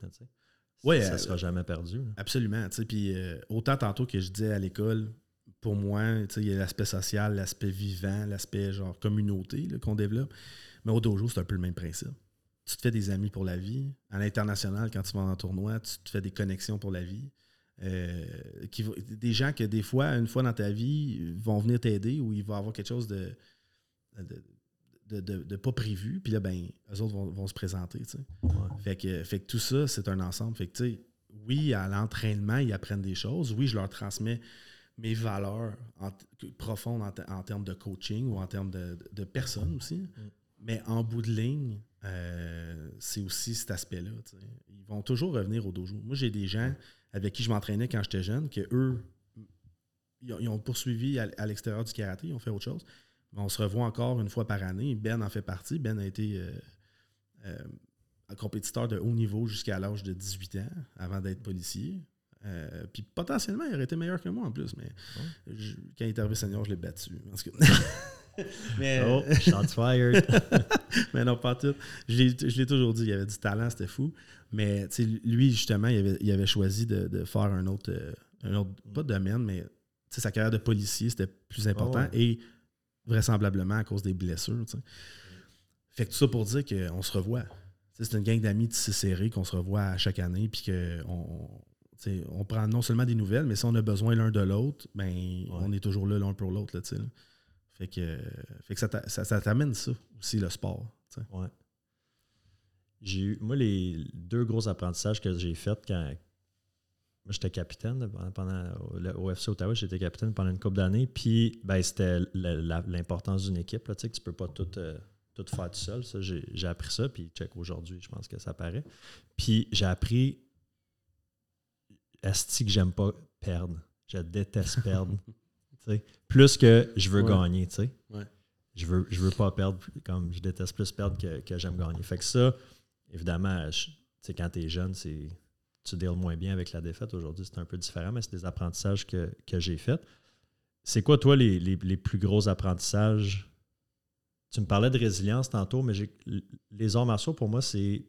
Oui, ça ne sera jamais perdu. Absolument. Puis euh, autant tantôt que je disais à l'école, pour moi, il y a l'aspect social, l'aspect vivant, l'aspect genre communauté qu'on développe. Mais au dojo, c'est un peu le même principe. Tu te fais des amis pour la vie. À l'international, quand tu vas en tournoi, tu te fais des connexions pour la vie. Euh, qui, des gens que des fois, une fois dans ta vie, vont venir t'aider ou il va y avoir quelque chose de, de, pas prévu. Puis là, ben, eux autres vont, se présenter. Fait, que, fait que tout ça, c'est un ensemble. Fait que, oui, à l'entraînement, ils apprennent des choses. Oui, je leur transmets mes valeurs profondes en, termes de coaching ou en termes de, de personnes aussi. Mm. Mais en bout de ligne, euh, c'est aussi cet aspect-là. Ils vont toujours revenir au dojo. Moi, j'ai des gens avec qui je m'entraînais quand j'étais jeune, que eux, ils ont poursuivi à, l'extérieur du karaté, ils ont fait autre chose. Mais on se revoit encore une fois par année. Ben en fait partie. Ben a été euh, euh, un compétiteur de haut niveau jusqu'à l'âge de 18 ans, avant d'être policier. Euh, puis potentiellement, il aurait été meilleur que moi en plus, mais quand il est arrivé senior, je l'ai battu. *laughs* mais, oh, shots fired! *laughs* mais non, pas tout. Je l'ai toujours dit, il avait du talent, c'était fou. Mais lui, justement, il avait, il avait choisi de, faire un autre, euh, un autre, pas de domaine, mais sa carrière de policier, c'était plus important. Et vraisemblablement à cause des blessures. Fait que tout ça pour dire qu'on se revoit. C'est une gang d'amis tissés serrés qu'on se revoit à chaque année, puis qu'on on prend non seulement des nouvelles, mais si on a besoin l'un de l'autre, ben, on est toujours là l'un pour l'autre. Fait que, fait que ça t'amène ça aussi, le sport. Ouais. J'ai eu, moi, les deux gros apprentissages que j'ai faits quand. Moi, j'étais capitaine pendant, au FC Ottawa, j'étais capitaine pendant une couple d'années. Puis, ben, c'était l'importance d'une équipe. Là, tu sais, que tu peux pas tout, euh, tout faire tout seul. Ça, j'ai, appris ça. Puis, check aujourd'hui, je pense que ça paraît. Puis, j'ai appris. Esti que j'aime pas perdre. Je déteste perdre. *laughs* Plus que je veux gagner, tu sais. Ouais. Je veux, je veux pas perdre, comme je déteste plus perdre que, que j'aime gagner. Fait que ça, évidemment, je- tu sais, quand tu es jeune, c'est tu deals moins bien avec la défaite. Aujourd'hui, c'est un peu différent, mais c'est des apprentissages que, que j'ai faits. C'est quoi, toi, les, les- les plus gros apprentissages? Tu me parlais de résilience tantôt, mais j'ai- les arts martiaux, pour moi, c'est.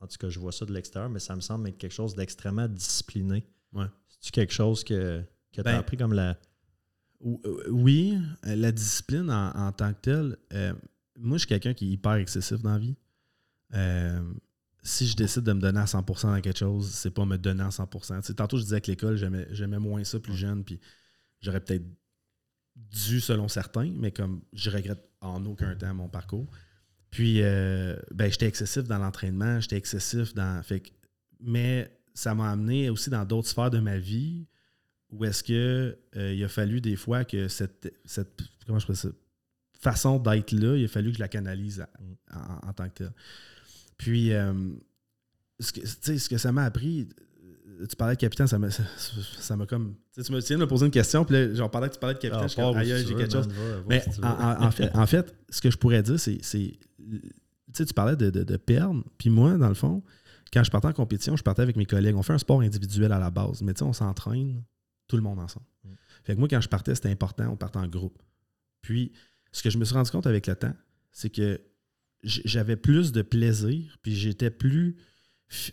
En tout cas, je vois ça de l'extérieur, mais ça me semble être quelque chose d'extrêmement discipliné. Ouais. C'est-tu quelque chose que, que tu as Ben, appris comme la. Euh, Oui, euh, la discipline en, en tant que telle, euh, moi, je suis quelqu'un qui est hyper excessif dans la vie. Euh, si je décide de me donner à 100% dans quelque chose, c'est pas me donner à 100%. Tu sais, tantôt, je disais que l'école, j'aimais moins ça plus jeune, puis j'aurais peut-être dû selon certains, mais comme je regrette en aucun temps mon parcours. Puis, euh, ben, j'étais excessif dans l'entraînement, j'étais excessif dans. Fait que- mais ça m'a amené aussi dans d'autres sphères de ma vie où est-ce que euh, il a fallu des fois que cette, cette comment je ça, façon d'être là, il a fallu que je la canalise à- en, en tant que tel. Puis, euh, ce, que, tu sais, ce que ça m'a appris, euh, tu parlais de capitaine, ça m'a ça ça m'a comme. tu me tiens de me poser une question, puis là, genre, pendant que tu parlais de capitaine, je suis comme, aïe, aïe, j'ai quelque chose. Mais en, en- en fait, en fait, ce que je pourrais dire, c'est. Tu sais, tu parlais de, de, de perdre. Puis moi, dans le fond, quand je partais en compétition, je partais avec mes collègues. On fait un sport individuel à la base, mais tu sais, on s'entraîne tout le monde ensemble. Mm. Fait que moi, quand je partais, c'était important, on partait en groupe. Puis, ce que je me suis rendu compte avec le temps, c'est que j'avais plus de plaisir, puis j'étais plus,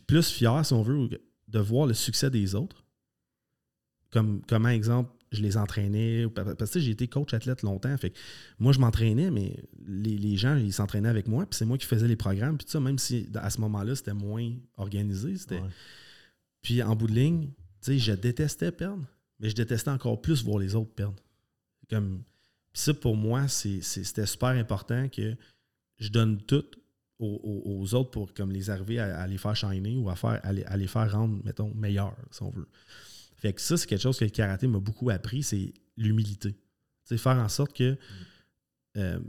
plus fier, si on veut, de voir le succès des autres. Comme, comme un exemple, je les entraînais. Parce que j'ai été coach athlète longtemps. Fait que moi, je m'entraînais, mais les, les gens, ils s'entraînaient avec moi. Puis c'est moi qui faisais les programmes. Puis tout ça, même si à ce moment-là, c'était moins organisé. C'était... Puis en bout de ligne, tu sais, je détestais perdre, mais je détestais encore plus voir les autres perdre. Comme, puis ça, pour moi, c'est- c'était super important que je donne tout aux, autres pour comme les arriver à, les faire shiner ou à, faire, à, les, faire rendre, mettons, meilleurs, si on veut. Fait que ça, c'est quelque chose que le karaté m'a beaucoup appris, c'est l'humilité. Sais, faire en sorte que, euh,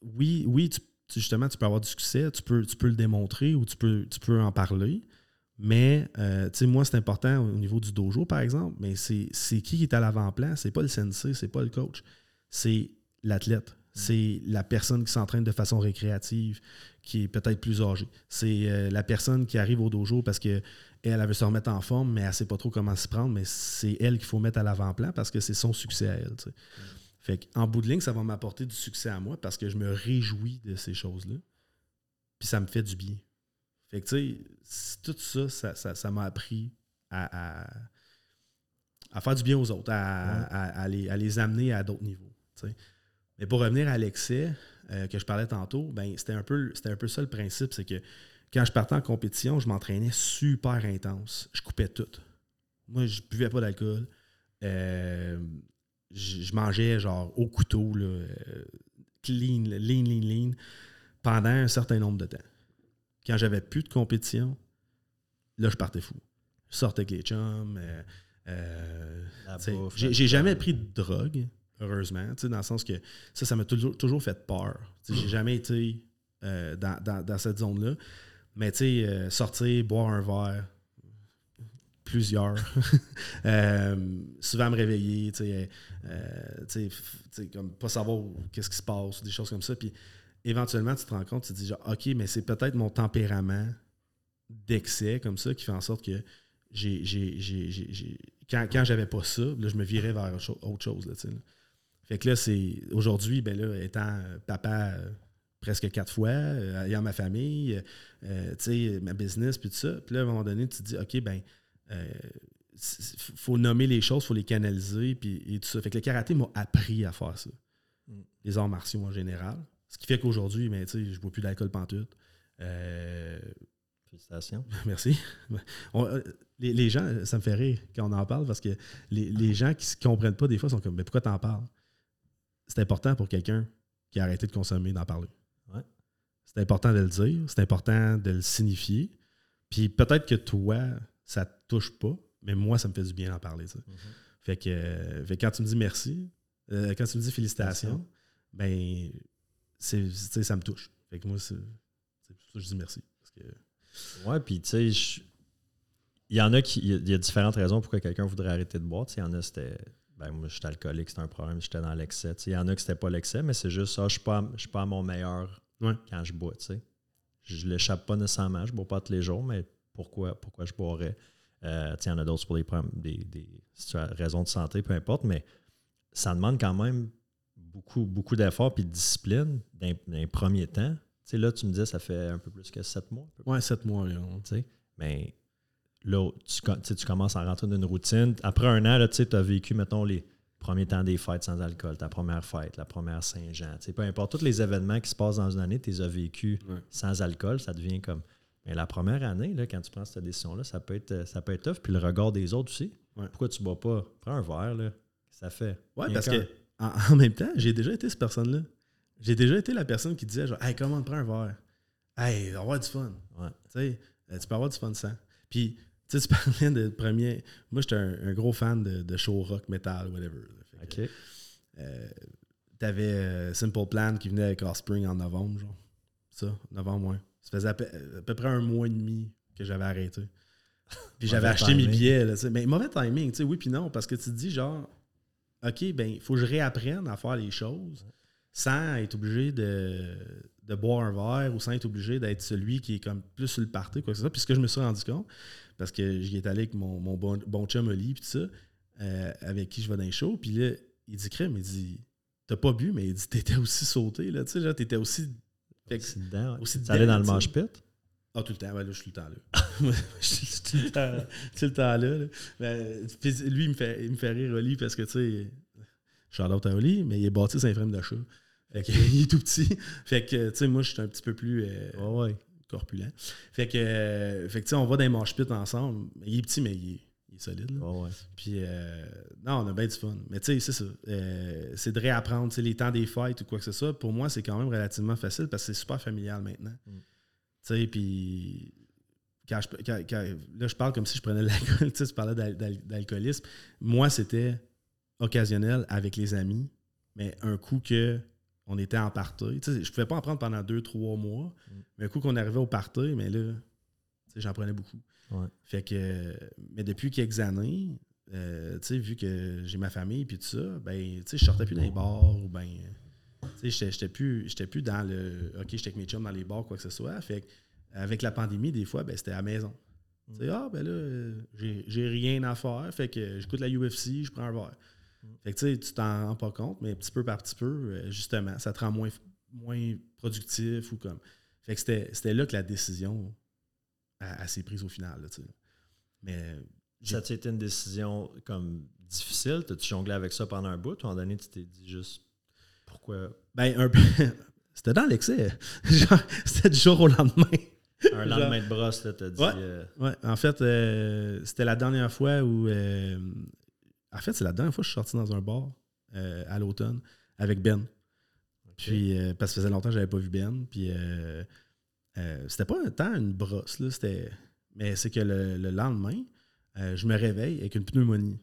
oui, oui, justement, tu peux avoir du succès, tu peux, tu peux le démontrer ou tu peux, tu peux en parler, mais, euh, moi, c'est important au niveau du dojo, par exemple, mais c'est c'est qui qui est à l'avant-plan? C'est pas le sensei, c'est pas le coach, c'est l'athlète. C'est la personne qui s'entraîne de façon récréative, qui est peut-être plus âgée. C'est euh, la personne qui arrive au dojo parce que elle, elle veut se remettre en forme, mais elle ne sait pas trop comment se prendre, mais c'est elle qu'il faut mettre à l'avant-plan parce que c'est son succès à elle. Fait qu'en bout de ligne, ça va m'apporter du succès à moi parce que je me réjouis de ces choses-là. Puis ça me fait du bien. Fait que tu sais, tout ça, ça, ça, ça m'a appris à, à- à faire du bien aux autres, à, à- à les, à les amener à d'autres niveaux. Mais pour revenir à l'excès euh, que je parlais tantôt, ben, c'était un, peu, un peu ça le principe, c'est que quand je partais en compétition, je m'entraînais super intense. Je coupais tout. Moi, je buvais pas d'alcool. Euh, je, je mangeais genre au couteau, là, euh, clean, lean, lean, lean, pendant un certain nombre de temps. Quand j'avais plus de compétition, là, je partais fou. Je sortais avec les chums. euh, j'ai jamais pris de drogue, heureusement, dans le sens que ça, ça m'a toujours, toujours fait peur. J'ai jamais été euh, dans, dans- dans cette zone-là. Mais tu sais, euh, sortir, boire un verre, plusieurs, *laughs* euh, souvent me réveiller, tu sais, comme pas savoir qu'est-ce qui se passe, des choses comme ça. Puis éventuellement, tu te rends compte, tu te dis, genre, OK, mais c'est peut-être mon tempérament d'excès comme ça qui fait en sorte que j'ai, j'ai, j'ai- j'ai- j'ai- quand, quand j'avais pas ça, là, je me virais vers autre cho- autre chose. Là. Fait que là, c'est aujourd'hui, ben là, étant euh, papa euh, presque quatre fois, euh, ayant ma famille, euh, tu sais, ma business, puis tout ça. Puis là, à un moment donné, tu te dis, OK, ben, faut nommer les choses, faut les canaliser, puis et tout ça. Fait que le karaté m'a appris à faire ça. Mm. Les arts martiaux en général. Ce qui fait qu'aujourd'hui, ben, tu sais, je bois plus d'alcool pantoute. Félicitations. *laughs* Merci. *laughs* On- les, les gens, ça me fait rire quand on en parle parce que les, les gens qui ne comprennent pas des fois sont comme Mais pourquoi t'en parles? C'est important pour quelqu'un qui a arrêté de consommer d'en parler. Ouais. C'est important de le dire, c'est important de le signifier. Puis peut-être que toi, ça te touche pas, mais moi, ça me fait du bien d'en parler. Fait que, euh, fait que quand tu me dis merci, euh, quand tu me dis félicitations, ben c'est, ça me touche. Fait que moi, c'est, pour ça que je dis merci. Parce que, Ouais, puis tu sais, il y en a qui. Il y y a différentes raisons pourquoi quelqu'un voudrait arrêter de boire. Il y en a, c'était. Ben moi, j'étais alcoolique, c'était un problème, j'étais dans l'excès. Il y en a que c'était pas l'excès, mais c'est juste ça, je suis pas, je suis pas à mon meilleur quand je bois, tu sais. Je l'échappe pas nécessairement, je bois pas tous les jours, mais pourquoi, pourquoi je boirais? Euh, il y en a d'autres pour des, des, des, raisons de santé, peu importe, mais ça demande quand même beaucoup, beaucoup d'efforts et de discipline dans, les premiers temps. là, tu me disais, ça fait un peu plus que sept mois. Ouais, sept mois. Mais là, tu, tu commences à rentrer dans une routine. Après un an, tu as vécu, mettons, les premiers temps des fêtes sans alcool, ta première fête, la première Saint-Jean. Peu importe, tous les événements qui se passent dans une année, tu les as vécus sans alcool. Ça devient comme. Mais la première année, là, quand tu prends cette décision-là, ça peut être ça peut être tough. Puis le regard des autres aussi. Pourquoi tu ne bois pas? Prends un verre, là. Ça fait. Ouais, parce que en, même temps, j'ai déjà été cette personne-là. J'ai déjà été la personne qui disait genre, Hey, comment prends un verre? Hey, on va avoir du fun. Tu sais, euh, tu peux avoir du fun sans. Puis tu sais, tu parlais de premier. Moi, j'étais un, gros fan de, show rock, metal, whatever. OK. Euh, T'avais euh, Simple Plan qui venait avec Offspring en novembre, genre. Ça, novembre, ouais. Ça faisait à peu, près un mois et demi que j'avais arrêté. Puis j'avais acheté mes billets, là, Mais mauvais timing, tu sais, oui, puis non, parce que tu te dis, genre, OK, ben, il faut que je réapprenne à faire les choses sans être obligé de, de boire un verre ou sans être obligé d'être celui qui est comme plus sur le party, quoi que ce soit. Puis ce que je me suis rendu compte, parce que j'y étais allé avec mon, bon, bon chum Oli, puis ça, euh, avec qui je vais dans les shows. Puis là, il dit crème, il dit T'as pas bu, mais il dit T'étais aussi sauté, là, tu sais, t'étais aussi. Aussi dedans. Aussi dedans, dans le manche pit? Ah, tout le temps, ben là, je suis tout le temps là. *laughs* *laughs* je suis tout le temps, tout le temps là. Ben, lui, il me, fait, il me fait rire, Oli, parce que, tu sais, je suis à Oli, mais il est bâti sur un frame d'achat. *laughs* il est tout petit. Fait que, tu sais, moi, je suis un petit peu plus. Euh, ouais corpulent. Fait que, euh, fait que on va dans les manches pit ensemble. Il est petit, mais il est, solide. Puis, euh, non, on a bien du fun. Mais tu sais, c'est ça. C'est de réapprendre les temps des fêtes ou quoi que ce soit. Pour moi, c'est quand même relativement facile parce que c'est super familial maintenant. Mm. Tu sais, puis. Quand là, je parle comme si je prenais de l'alcool. *laughs* Tu parlais d'alcoolisme. Moi, c'était occasionnel avec les amis, mais un coup que on était en party. je ne pouvais pas en prendre pendant deux, trois mois. Mm. Mais un coup qu'on arrivait au party, mais là, j'en prenais beaucoup. Fait que, mais depuis quelques années, euh, vu que j'ai ma famille et tout ça, ben, je sortais plus dans les bars ou ben, j'étais plus, plus dans le OK, j'étais avec mes chums dans les bars, quoi que ce soit. Fait avec la pandémie, des fois, ben, c'était à la maison. Mm. Ah, ben là, j'ai rien à faire. Fait que j'écoute la UFC, je prends un verre. Fait que tu sais, tu t'en rends pas compte, mais petit peu par petit peu, euh, justement, ça te rend moins, moins productif ou comme. Fait que c'était là que la décision s'est prise au final. Là, mais ça a été une décision comme difficile? T'as-tu jonglé avec ça pendant un bout? Ou en donné, tu t'es dit juste pourquoi? Ben, un peu. *laughs* c'était dans l'excès. *laughs* c'était du jour au lendemain. Un lendemain de brosse, là, t'as dit. Ouais, euh, ouais. en fait, euh, c'était la dernière fois où en fait, c'est la dernière fois que je suis sorti dans un bar euh, à l'automne avec Ben. Puis, euh, parce que ça faisait longtemps que je n'avais pas vu Ben. Puis, euh, c'était pas un temps une brosse, là. C'était... Mais c'est que le, lendemain, je me réveille avec une pneumonie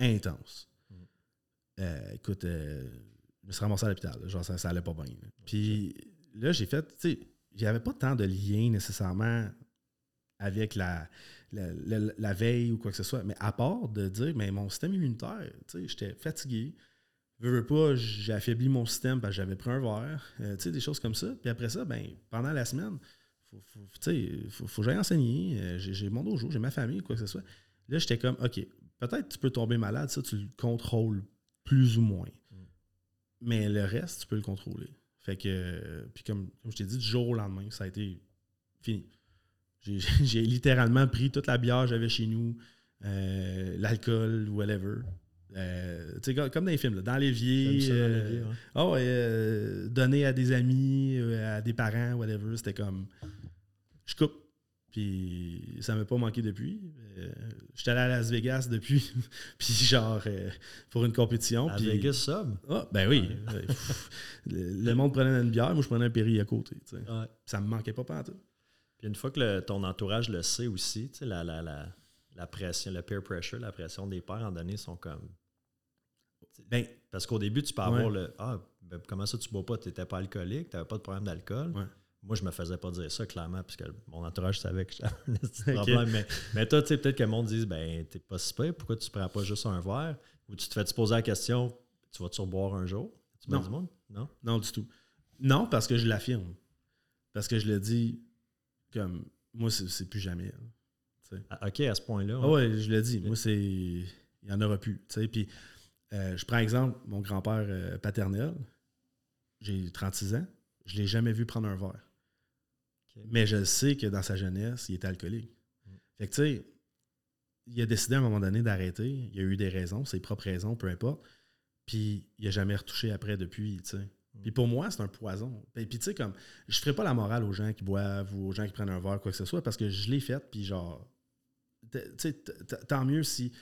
intense. Mm. écoute, je me suis ramassé à l'hôpital. Genre, ça, ça allait pas bien. Puis là, j'ai fait, tu sais, j'avais pas tant de lien nécessairement avec la, la, veille ou quoi que ce soit. Mais à part de dire, mais mon système immunitaire, j'étais fatigué. Je veux pas, j'ai affaibli mon système parce que j'avais pris un verre, euh, sais des choses comme ça. Puis après ça, ben, pendant la semaine, faut, faut, faut, faut que j'aille enseigner. Euh, j'ai mon dojo, j'ai ma famille, quoi que ce soit. Là, j'étais comme, OK, peut-être tu peux tomber malade, ça, tu le contrôles plus ou moins. Mm. Mais le reste, tu peux le contrôler. Fait que, puis comme, comme je t'ai dit, du jour au lendemain, ça a été fini. *laughs* J'ai littéralement pris toute la bière que j'avais chez nous, euh, l'alcool, whatever. Euh, comme dans les films, dans l'évier. Euh, oh, euh, donner à des amis, à des parents, whatever. C'était comme. Je coupe. Puis ça m'a pas manqué depuis. J'étais allé à Las Vegas depuis. *laughs* puis genre, pour une compétition. Las Vegas sub? Ah, ben oui. le, monde prenait une bière, moi je prenais un péri à côté. Ça me manquait pas partout. Puis une fois que ton entourage le sait aussi, la, la, la, la, pression, le peer pressure, la pression des pères en donné sont comme. Ben, parce qu'au début, tu peux avoir le Ah, ben, comment ça tu bois pas? Tu n'étais pas alcoolique, tu n'avais pas de problème d'alcool. moi, je me faisais pas dire ça, clairement, parce que mon entourage savait que j'avais un petit problème. Mais, mais toi, tu sais, peut-être que le monde dise, ben, t'es pas si pire, pourquoi tu prends pas juste un verre? Ou tu te fais te poser la question, tu vas-tu reboire un jour? Tu Non. du monde? Non? Non, du tout. Non, parce que je l'affirme. Parce que je le dis comme moi, c'est plus jamais. Ah, OK, à ce point-là. Ah ouais, je le dis. Moi, c'est. Il n'y en aura plus. Puis, euh, je prends exemple, mon grand-père euh, paternel, j'ai 36 ans, je ne l'ai jamais vu prendre un verre. Mais je sais que dans sa jeunesse, il était alcoolique. Mm. Fait que, tu sais, il a décidé à un moment donné d'arrêter. Il y a eu des raisons, ses propres raisons, peu importe. Puis, il n'a jamais retouché après depuis, tu sais. Mm. Puis pour moi, c'est un poison. Puis, puis, tu sais, comme, je ferai pas la morale aux gens qui boivent ou aux gens qui prennent un verre, quoi que ce soit, parce que je l'ai fait, puis genre, tu sais, tant mieux si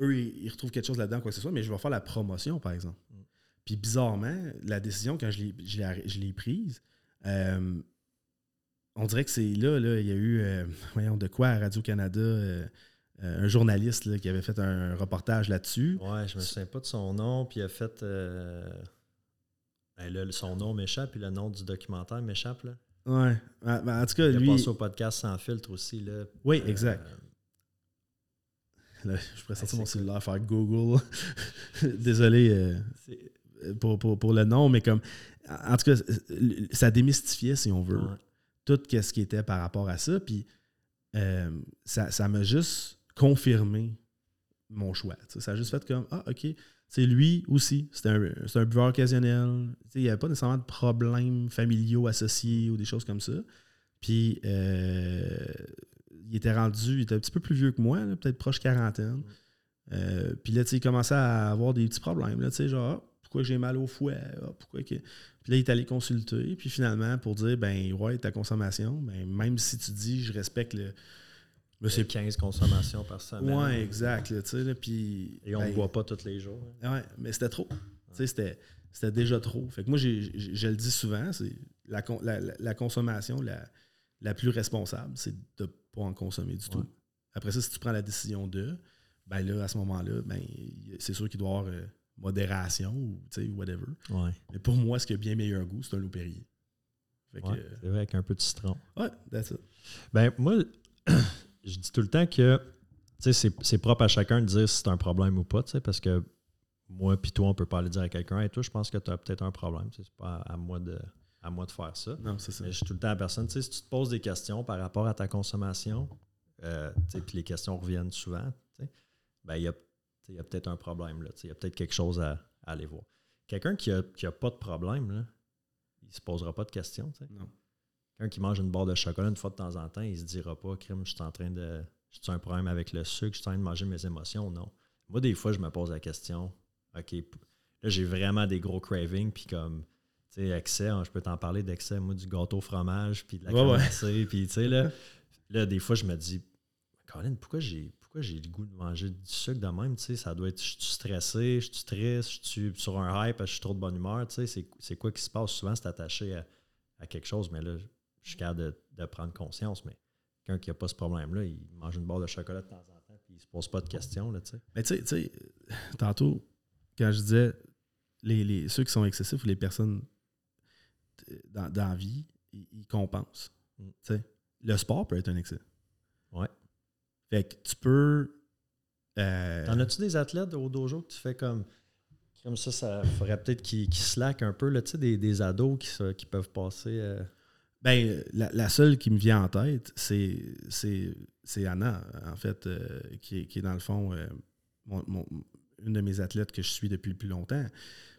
eux, ils retrouvent quelque chose là-dedans, quoi que ce soit, mais je vais faire la promotion, par exemple. Mm. Puis bizarrement, la décision, quand je l'ai- prise, euh, on dirait que c'est là, là, il y a eu, euh, *laughs* voyons, de quoi à Radio-Canada, euh, un journaliste là, qui avait fait un reportage là-dessus. Ouais, je me souviens pas de son nom, puis il a fait. Ben là, son nom m'échappe, puis le nom du documentaire m'échappe. Là. Ouais. Ah, ben, en tout cas, Il lui. passé au podcast sans filtre aussi. Là. Oui, Euh, exact. Là, je pourrais sortir c'est mon cool. cellulaire, faire Google. *laughs* Désolé euh, pour, pour- pour le nom, mais comme. En tout cas, ça démystifiait, si on veut, ouais. tout ce qui était par rapport à ça. Puis euh, ça ça m'a juste confirmé mon choix. Ça a juste fait comme Ah, OK. C'est lui aussi. C'est un, un buveur occasionnel. Il n'y avait pas nécessairement de problèmes familiaux associés ou des choses comme ça. Puis euh, il était rendu, il était un petit peu plus vieux que moi, peut-être proche quarantaine. Euh, puis là, il commençait à avoir des petits problèmes. Là, tu sais, genre, Ah, pourquoi j'ai mal au fouet? Ah, pourquoi. Puis là, il est allé consulter. Puis finalement, pour dire, ben ouais, ta consommation, ben, même si tu dis, je respecte le. Mais C'est c'est 15 consommations par semaine. Ouais, exact. là, tu sais, là, puis, Et on ne ben, boit pas tous les jours. hein. Ouais, mais c'était trop. C'était, c'était déjà trop. Fait que moi, je le dis souvent, c'est la, con- la, la- consommation la, la plus responsable, c'est de ne pas en consommer du tout. Après ça, si tu prends la décision de, ben là, à ce moment-là, ben, c'est sûr qu'il doit y avoir euh, modération ou whatever. Ouais. Mais pour moi, ce qui a bien meilleur goût, c'est un loup. Fait que, Ouais, c'est vrai, avec un peu de citron. euh, ouais, that's it. Ben, moi, *clears throat* je dis tout le temps que c'est propre à chacun de dire si c'est un problème ou pas, parce que moi puis toi, on peut pas aller dire à quelqu'un, hey, toi, je pense que tu as peut-être un problème. C'est pas à, à moi de, à moi de faire ça. Non, c'est ça. Mais je suis tout le temps à la personne. Si tu te poses des questions par rapport à ta consommation, euh, puis les questions reviennent souvent, ben, il y a, y a peut-être un problème. Il y a peut-être quelque chose à, à aller voir. Quelqu'un qui n'a qui a pas de problème, là, il ne se posera pas de questions. Non. Quelqu'un qui mange une barre de chocolat une fois de temps en temps, il se dira pas, crime, je suis en train de. J'ai un problème avec le sucre, je suis en train de manger mes émotions. Non. Moi, des fois, je me pose la question, OK, là, j'ai vraiment des gros cravings, puis comme, tu sais, excès, hein, je peux t'en parler d'excès, moi, du gâteau au fromage, puis de la Ouais, ouais. *laughs* puis tu sais, là, là, des fois, je me dis, Colin, pourquoi j'ai pourquoi j'ai le goût de manger du sucre de même, tu sais, ça doit être, je suis stressé, je suis triste, je suis sur un hype, je suis trop de bonne humeur, tu sais, c'est- c'est quoi qui se passe? Souvent, c'est attaché à, à quelque chose, mais là, je suis capable de, de prendre conscience, mais quelqu'un qui n'a pas ce problème-là, il mange une barre de chocolat de temps en temps, puis il se pose pas de questions, là, tu sais. Mais tu sais- sais, tantôt, quand je disais les, les- ceux qui sont excessifs ou les personnes euh, dans, dans la vie, ils, ils compensent. Mm. Le sport peut être un excès. Ouais. Fait que tu peux. euh, T'en as-tu des athlètes au dojo que tu fais comme. Comme ça, ça ferait peut-être qu'ils slackent un peu, là, tu sais, des, des ados qui, qui peuvent passer. euh, Ben, la, la seule qui me vient en tête, c'est, Anna, en fait, euh, qui, est, qui est dans le fond euh, une de mes athlètes que je suis depuis le plus longtemps.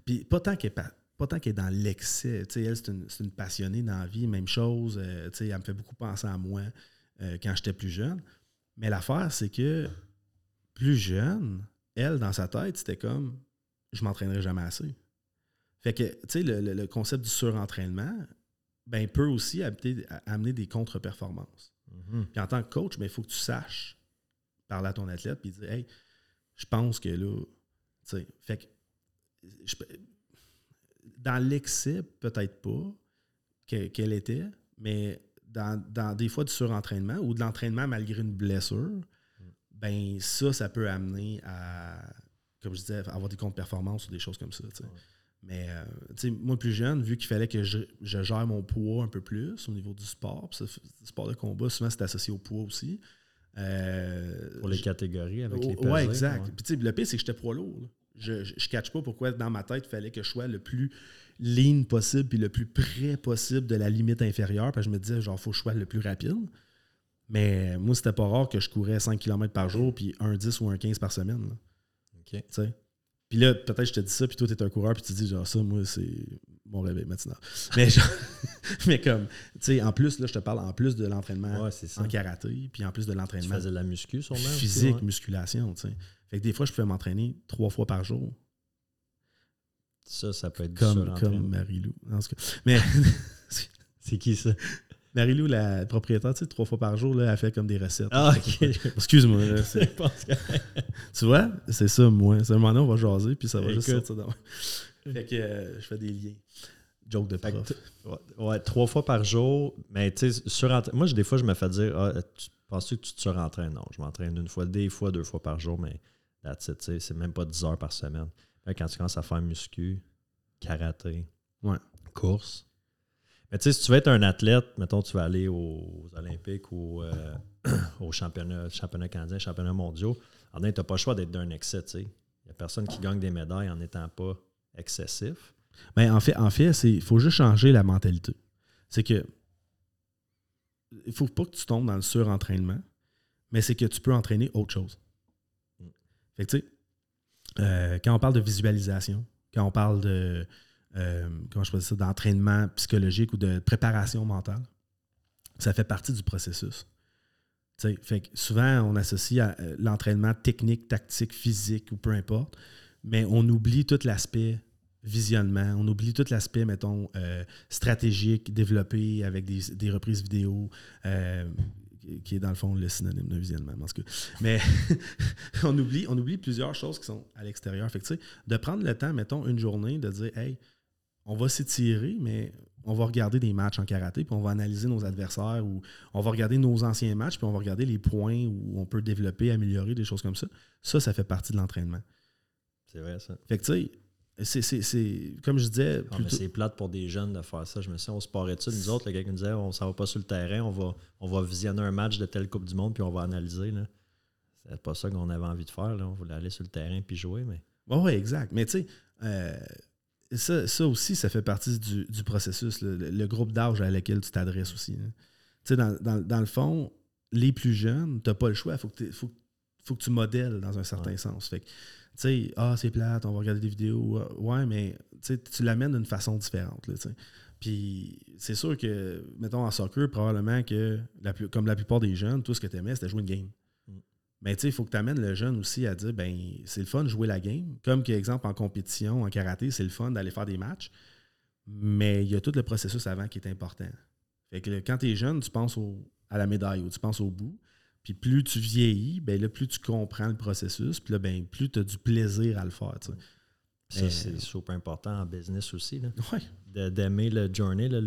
Puis pas tant qu'elle pas tant qu'elle est dans l'excès. Elle, c'est une, une passionnée dans la vie, même chose. euh, elle me fait beaucoup penser à moi euh, quand j'étais plus jeune. Mais l'affaire, c'est que plus jeune, elle, dans sa tête, c'était comme je m'entraînerai jamais assez. Fait que, tu sais, le- le concept du surentraînement, ben, peut aussi amener, amener des contre-performances. mhm. Puis en tant que coach, ben, il faut que tu saches parler à ton athlète puis dire Hey, je pense que là, tu sais, fait que je dans l'excès, peut-être pas que- qu'elle était, mais dans, dans des fois du surentraînement ou de l'entraînement malgré une blessure, ben ça, ça peut amener à, comme je disais, à avoir des contre-performances ou des choses comme ça. Ouais. Mais euh, moi, plus jeune, vu qu'il fallait que je, je gère mon poids un peu plus au niveau du sport, puis le sport de combat, souvent, c'est associé au poids aussi. Euh, Pour les je- catégories avec les Ouais, pesées, exact. ouais. Puis tu sais, le pire, c'est que j'étais poids lourd. là. Je, je catch pas pourquoi dans ma tête, il fallait que je sois le plus lean possible puis le plus près possible de la limite inférieure. Puis je me disais, genre, faut que je sois le plus rapide. Mais moi, c'était pas rare que je courais 5 km par jour puis un 10 ou un 15 par semaine. là, OK. Puis là, peut-être je te dis ça, puis toi, tu es un coureur, puis tu te dis, genre, ça, moi, c'est mon réveil matinal. Mais, genre- *laughs* mais comme, tu sais, en plus, là, je te parle en plus de l'entraînement Ouais, en karaté, puis en plus de Tu l'entraînement faisais de la muscu sûrement physique, ouais. musculation, tu sais. Fait que des fois, je pouvais m'entraîner trois fois par jour, Ça, ça peut être comme, comme Marie-Lou. Mais *laughs* C'est qui ça? Marie-Lou, la propriétaire, tu sais, trois fois par jour, là, elle fait comme des recettes. Ah, ok. *laughs* Excuse-moi. là, *laughs* que- *laughs* tu vois, c'est ça, moi. C'est un moment donné, on va jaser, puis ça va juste sortir. Fait que euh, je fais des liens. Joke de prof. t- ouais, ouais, trois fois par jour, mais tu sais, surentra- moi, des fois, je me fais dire, ah, tu penses que tu te surentraînes? Non, je m'entraîne une fois, des fois, deux fois par jour, mais tu sais, c'est même pas 10 heures par semaine. Quand tu commences à faire muscu, karaté, Ouais. course. Mais tu sais, si tu veux être un athlète, mettons, tu vas aller aux Olympiques ou euh, *clears throat* aux championnats, championnats canadiens, championnats mondiaux, en tu n'as pas le choix d'être d'un excès, tu sais. Il n'y a personne qui gagne des médailles en n'étant pas excessif. Ben, en fait, en fait, il faut juste changer la mentalité. C'est que il faut pas que tu tombes dans le surentraînement, mais c'est que tu peux entraîner autre chose. Mm. Fait que tu sais, euh, quand on parle de visualisation, quand on parle de euh, comment je peux dire ça, d'entraînement psychologique ou de préparation mentale, ça fait partie du processus. Tu sais, fait que souvent, on associe à, euh, l'entraînement technique, tactique, physique ou peu importe, mais on oublie tout l'aspect visionnement, on oublie tout l'aspect, mettons, euh, stratégique, développé avec des, des reprises vidéo, qui est dans le fond le synonyme de visionnement. en tout cas. Mais *laughs* on, oublie, on oublie plusieurs choses qui sont à l'extérieur. De prendre le temps, mettons, une journée, de dire, hey, on va s'étirer, mais on va regarder des matchs en karaté, puis on va analyser nos adversaires, ou on va regarder nos anciens matchs, puis on va regarder les points où on peut développer, améliorer, des choses comme ça. Ça, ça fait partie de l'entraînement. C'est vrai, ça. Fait que, tu sais, c'est- comme je disais, Ah, plutôt- c'est plate pour des jeunes de faire ça. Je me souviens, on se parlait de ça. Nous autres, qui nous disait on s'en va pas sur le terrain, on va, on va visionner un match de telle Coupe du Monde puis on va analyser. Là. C'est pas ça qu'on avait envie de faire. Là. On voulait aller sur le terrain puis jouer, mais. Oui, ouais, exact. Mais tu sais, euh, ça, ça aussi, ça fait partie du, du processus, le, le groupe d'âge à lequel tu t'adresses aussi. Tu sais, dans, dans- dans le fond, les plus jeunes, tu n'as pas le choix. Il faut, que t'aies- faut, faut que tu modèles dans un certain Ouais. sens. Fait que, tu sais, ah, c'est plate, on va regarder des vidéos. Ouais, mais tu l'amènes d'une façon différente. là. Puis c'est sûr que, mettons, en soccer, probablement que, la plus- comme la plupart des jeunes, tout ce que tu aimais, c'était jouer une game. Mais tu sais, il faut que tu amènes le jeune aussi à dire, ben, c'est le fun de jouer la game. Comme, par exemple, en compétition, en karaté, c'est le fun d'aller faire des matchs. Mais il y a tout le processus avant qui est important. Fait que quand tu es jeune, tu penses au- à la médaille ou tu penses au bout. Puis plus tu vieillis, ben là, plus tu comprends le processus. Puis là, ben, plus tu as du plaisir à le faire. Ça, Mais- c'est super important en business aussi. Ouais. De- D'aimer le journey, le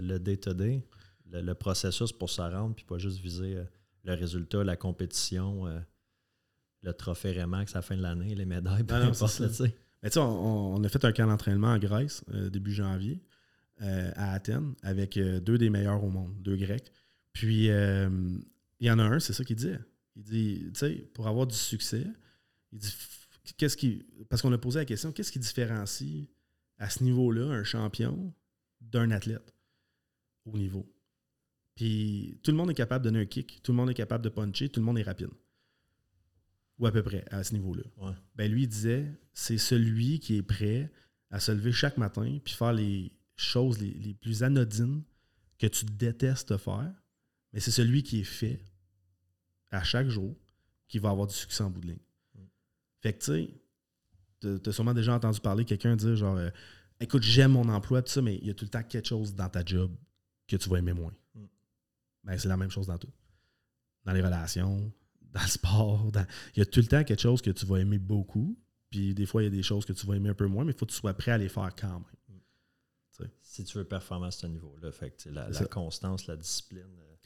le day-to-day, le, le processus pour se rendre, puis pas juste viser euh, le résultat, la compétition, euh, le trophée Remax à la fin de l'année, les médailles, peu non, importe, là. Mais tu sais, on, on a fait un camp d'entraînement en Grèce euh, début janvier euh, à Athènes avec deux des meilleurs au monde, deux Grecs. Puis il y en a un, c'est ça qu'il disait. Il dit, tu sais, pour avoir du succès, il dit, qu'est-ce qui. Parce qu'on a posé la question, qu'est-ce qui différencie à ce niveau-là un champion d'un athlète au niveau? Puis tout le monde est capable de donner un kick, tout le monde est capable de puncher, tout le monde est rapide. Ou à peu près à ce niveau-là Ouais. ben lui il disait c'est celui qui est prêt à se lever chaque matin puis faire les choses les, les plus anodines que tu détestes faire, mais c'est celui qui est fait à chaque jour qui va avoir du succès en bout de ligne. Mm. Fait que tu sais, t'as- t'as sûrement déjà entendu parler quelqu'un dire genre euh, écoute, j'aime mon emploi, tout ça, mais il y a tout le temps quelque chose dans ta job que tu vas aimer moins. Mm. Ben, c'est la même chose dans tout. Dans les relations, dans le sport, dans- il y a tout le temps quelque chose que tu vas aimer beaucoup. Puis des fois, il y a des choses que tu vas aimer un peu moins, mais il faut que tu sois prêt à les faire quand même. Si tu veux performer à ce niveau-là, fait que, la, constance, la discipline. euh,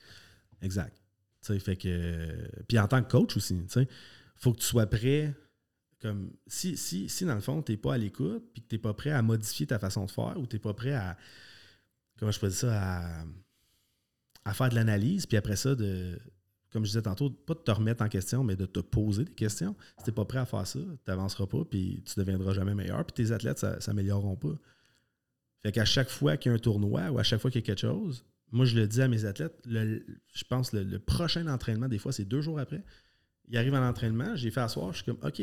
Exact. Fait que. Puis en tant que coach aussi, sais, faut que tu sois prêt comme si, si, si dans le fond, tu n'es pas à l'écoute, puis que tu n'es pas prêt à modifier ta façon de faire, ou tu n'es pas prêt à. Comment je peux dire ça? À, à faire de l'analyse, puis après ça. Comme je disais tantôt, pas de te remettre en question, mais de te poser des questions. Si tu pas prêt à faire ça, tu n'avanceras pas, puis tu ne deviendras jamais meilleur, puis tes athlètes ne s'amélioreront pas. Fait qu'à chaque fois qu'il y a un tournoi ou à chaque fois qu'il y a quelque chose, moi, je le dis à mes athlètes, je pense le, le prochain entraînement, des fois, c'est deux jours après. Il arrive à l'entraînement, j'ai fait asseoir, je suis comme, OK,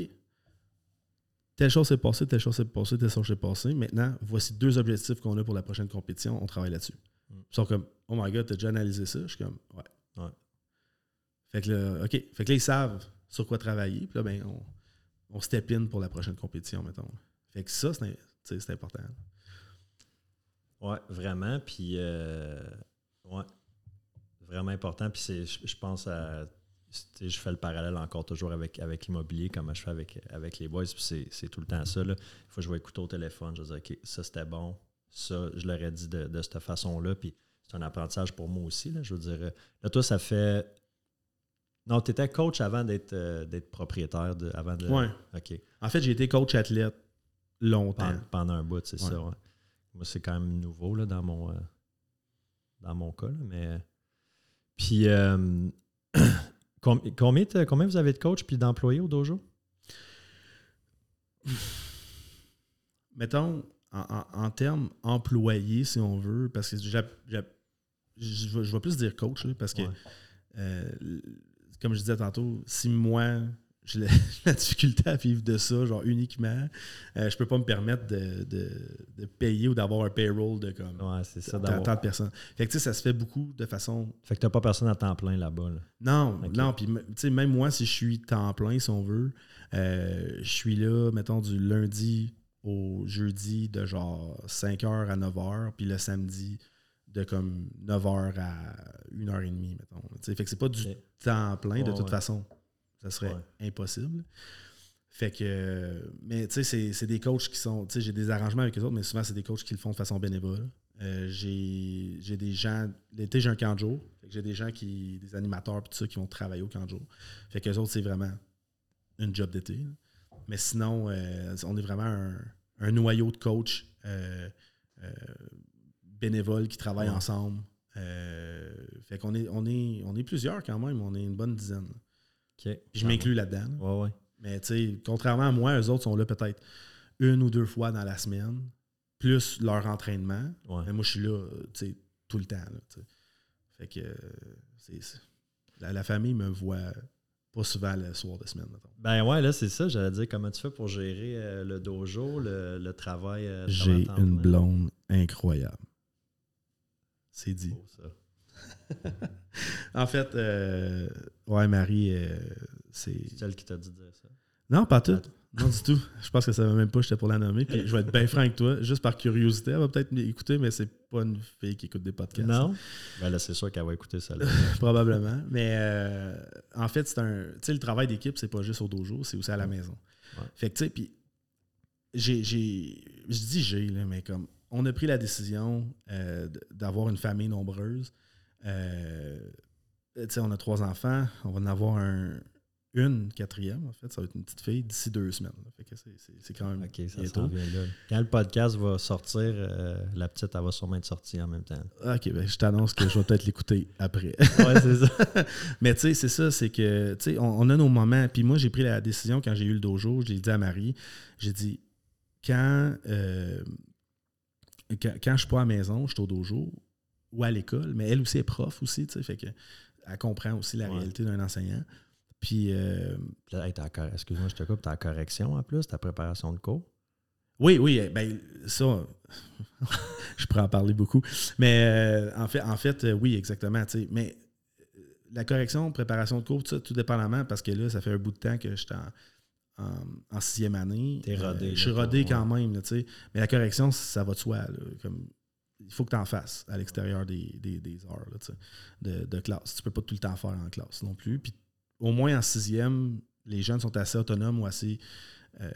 telle chose s'est passée, telle chose s'est passée, telle chose s'est passée. Maintenant, voici deux objectifs qu'on a pour la prochaine compétition, on travaille là-dessus. Mm. Ils sont comme, oh my god, t'as déjà analysé ça? Je suis comme, ouais. ouais. Fait que là, OK. Fait que là, ils savent sur quoi travailler. Puis là, ben, on, on step in pour la prochaine compétition, mettons. Fait que ça, c'est important. Ouais, vraiment. Puis, euh, ouais, vraiment important. Puis, je pense à je fais le parallèle encore toujours avec, avec l'immobilier, comme je fais avec, avec les boys. C'est tout le temps ça. Il faut que je vais écouter au téléphone. Je vais dire, OK, ça c'était bon. Ça, je leur ai dit de, de cette façon-là. Puis c'est un apprentissage pour moi aussi. Là, je veux dire, là, toi, ça fait. Non, tu étais coach avant d'être euh, propriétaire. De, avant de... Oui. OK. En fait, j'ai été coach athlète longtemps. Pendant, un bout, c'est ça. Moi, c'est quand même nouveau là, dans, mon, euh, dans mon cas. mais. Puis. Euh, *clears throat* Combien, combien vous avez de coachs puis d'employés au dojo? Mettons, en, termes employés, si on veut, parce que je, vais plus dire coach, parce que, euh, comme je disais tantôt, si moi, *laughs* j'ai la, difficulté à vivre de ça, genre uniquement. Euh, je peux pas me permettre de, payer ou d'avoir un payroll de comme ouais, ça, tant de personnes. Fait que tu sais, ça se fait beaucoup de façon. Fait que t'as pas personne à temps plein là-bas. Non, non, puis tu sais, même moi, si je suis temps plein, si on veut, euh, je suis là, mettons, du lundi au jeudi de genre 5h à 9h, puis le samedi de comme 9h à 1h30, mettons. Fait que c'est pas du temps plein de toute façon. Ça serait impossible. Fait que, mais tu sais, c'est des coachs qui sont, tu sais, j'ai des arrangements avec eux autres, mais souvent, c'est des coachs qui le font de façon bénévole. Euh, j'ai des gens, l'été, j'ai un camp de jour. J'ai des gens qui, des animateurs, tout ça, qui vont travailler au camp de jour. Fait que les autres, c'est vraiment une job d'été. Mais sinon, euh, on est vraiment un, noyau de coachs euh, bénévoles qui travaillent ensemble. fait qu'on est, on est, on est plusieurs quand même, on est une bonne dizaine je m'inclus là-dedans. Ouais, ouais. Mais tu sais, contrairement à moi, eux autres sont là peut-être une ou deux fois dans la semaine, plus leur entraînement. Mais moi, je suis là, tu sais, tout le temps. Là, fait que la, famille me voit pas souvent le soir de semaine. Ben ouais, là, c'est ça. J'allais dire comment tu fais pour gérer euh, le dojo, le, travail. Euh, J'ai une blonde incroyable. C'est dit. *laughs* en fait, euh, ouais, Marie, c'est. C'est elle qui t'a dit de dire ça? Non, pas tout. Non, du tout. Je pense que ça va même pas, j'étais pour la nommer. Puis je vais être bien franc avec toi, juste par curiosité. Elle va peut-être m'écouter, mais c'est pas une fille qui écoute des podcasts. Non? Ben là, c'est sûr qu'elle va écouter ça. *laughs* Probablement. Mais euh, en fait, c'est un. Tu sais, le travail d'équipe, c'est pas juste au dojo, c'est aussi à la maison. Fait que, tu sais, puis j'ai. Je dis j'ai, mais comme. On a pris la décision d'avoir une famille nombreuse. Euh, on a trois enfants, on va en avoir un, une quatrième, en fait. Ça va être une petite fille d'ici deux semaines. c'est quand même OK, ça bientôt. Quand le podcast va sortir, euh, la petite, elle va sûrement être sortie en même temps. OK, ben, je t'annonce que je vais peut-être l'écouter après. *laughs* ouais, c'est ça. *laughs* Mais tu sais, c'est ça, c'est que, tu sais, on, a nos moments. Puis moi, j'ai pris la décision quand j'ai eu le dojo, je l'ai dit à Marie, j'ai dit, quand, euh, quand, quand, je suis pas à la maison, je suis au dojo, ou à l'école, mais elle aussi est prof aussi, tu sais, fait que elle comprend aussi la réalité d'un enseignant. Puis. Euh, excuse-moi, je te coupe, ta correction en plus, ta préparation de cours? Oui, oui, eh, ben ça, *laughs* je pourrais en parler beaucoup. Mais euh, en fait, en fait, euh, oui, exactement. Mais la correction, préparation de cours, tout ça, tout dépendamment, parce que là, ça fait un bout de temps que je suis en, sixième année. T'es rodé. je suis rodé quand même, Mais la correction, ça va de soi. comme il faut que tu en fasses à l'extérieur des, heures de, classe. Tu ne peux pas tout le temps faire en classe non plus. Puis au moins en sixième, les jeunes sont assez autonomes ou assez. Euh,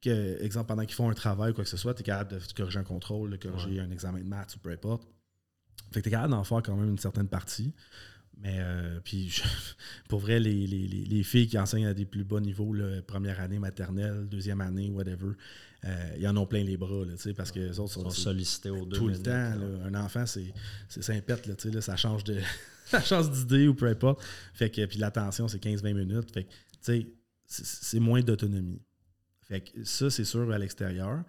que, exemple, pendant qu'ils font un travail ou quoi que ce soit, tu es capable de corriger un contrôle, de corriger un examen de maths ou peu importe. Fait que tu es capable d'en faire quand même une certaine partie. Mais euh, puis *laughs* pour vrai, les, les, les, filles qui enseignent à des plus bas niveaux, première année maternelle, deuxième année, whatever, euh, ils en ont plein les bras, là, parce que les autres sont, sollicités au Tout le temps. un enfant, c'est là, là, ça change de. *laughs* ça change d'idée ou peu importe. Fait que puis l'attention, c'est 15-20 minutes. Fait que c'est moins d'autonomie. Fait que ça, c'est sûr à l'extérieur.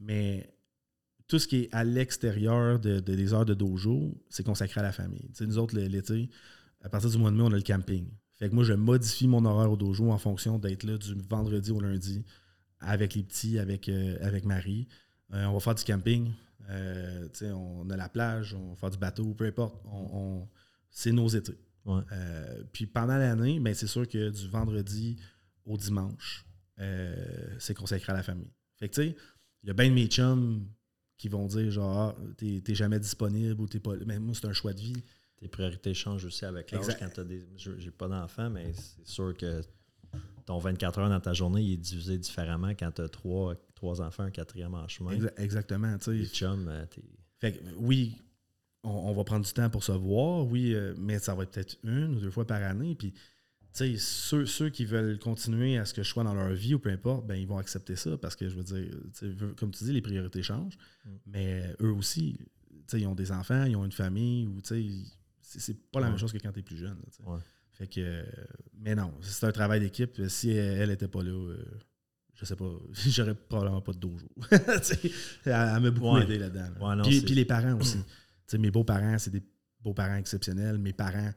Mais tout ce qui est à l'extérieur de, des heures de dojo, c'est consacré à la famille. nous autres, l'été, à partir du mois de mai, on a le camping. Fait que moi, je modifie mon horaire au dojo en fonction d'être là du vendredi au lundi avec les petits, avec, euh, avec Marie. Euh, on va faire du camping. Euh, on a la plage, on va faire du bateau, peu importe. On, c'est nos étés. puis pendant l'année, ben, c'est sûr que du vendredi au dimanche, c'est consacré à la famille. Fait que tu sais, il y a bien de mes chums qui vont dire genre, ah, t'es jamais disponible ou t'es pas. Mais moi, c'est un choix de vie. Tes priorités changent aussi avec l'âge quand t'as des. J'ai pas d'enfants, mais c'est sûr que ton 24 heures dans ta journée il est divisé différemment quand tu as trois, trois enfants, un quatrième en chemin. Exactement. Les chums, euh, fait oui, on, va prendre du temps pour se voir, oui, euh, mais ça va être peut-être une ou deux fois par année. Puis, ceux, ceux qui veulent continuer à ce que je sois dans leur vie ou peu importe, ben, ils vont accepter ça parce que je veux dire, comme tu dis, les priorités changent, mm. mais eux aussi, ils ont des enfants, ils ont une famille, ou c'est pas la même chose que quand tu es plus jeune. Fait que, mais non, c'est un travail d'équipe. Si elle n'était pas là, euh, je sais pas, *laughs* j'aurais probablement pas de dojo. *laughs* elle, m'a beaucoup aidé là-dedans. puis, les parents aussi. *clears throat* mes beaux-parents, c'est des beaux-parents exceptionnels. Mes parents,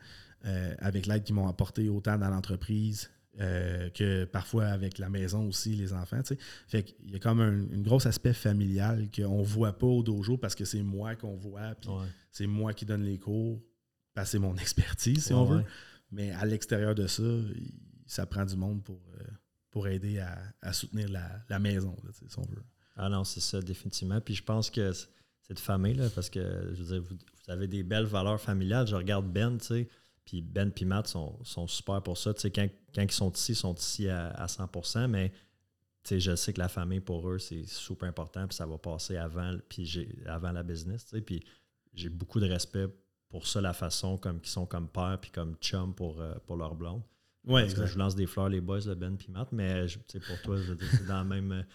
euh, avec l'aide qu'ils m'ont apporté autant dans l'entreprise euh, que parfois avec la maison aussi, les enfants. Fait qu'il y a comme un, gros aspect familial qu'on ne voit pas au dojo parce que c'est moi qu'on voit, puis c'est moi qui donne les cours, parce c'est mon *laughs* expertise, si on veut. Mais à l'extérieur de ça, ça prend du monde pour, euh, pour aider à, soutenir la, maison, si on veut. Ah non, c'est ça, définitivement. Puis je pense que cette famille, là, parce que je veux dire, vous, avez des belles valeurs familiales. Je regarde Ben, tu sais, puis Ben et Matt sont, super pour ça. Tu sais, quand, ils sont ici, ils sont ici à, 100% mais tu sais, je sais que la famille, pour eux, c'est super important, puis ça va passer avant, puis avant la business. Tu sais, puis j'ai beaucoup de respect pour ça la façon comme qu'ils sont comme père puis comme chum pour, euh, pour leur blonde. Ouais, je lance des fleurs les boys de Ben puis Matt, mais pour toi, c'est dans la même,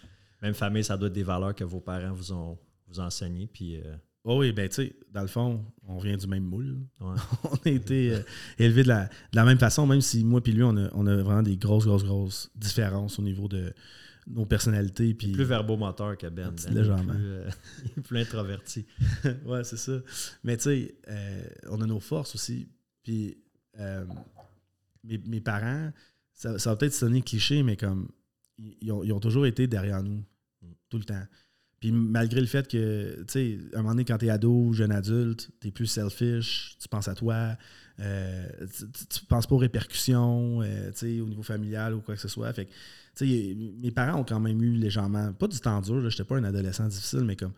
même famille, ça doit être des valeurs que vos parents vous ont vous. Puis, euh, oh oui, ben tu sais, dans le fond, on vient du même moule. *laughs* on a été élevés de la, de la, même façon, même si moi puis lui, on a, on a vraiment des grosses, grosses, grosses différences au niveau de, nos personnalités. Puis, plus verbomoteur que Ben. ben légèrement. Euh, *laughs* il, est plus, introverti. *laughs* ouais, c'est ça. Mais tu sais, euh, on a nos forces aussi. Puis euh, mes, parents, ça, va peut-être sonner cliché, mais comme ils ont, toujours été derrière nous, mm. tout le temps. Puis malgré le fait que, tu sais, à un moment donné, quand t'es ado, jeune adulte, t'es plus selfish, tu penses à toi, tu, tu, penses pas aux répercussions, tu sais, au niveau familial ou quoi que ce soit. Fait que mes parents ont quand même eu légèrement, pas du temps dur, je n'étais pas un adolescent difficile, mais comme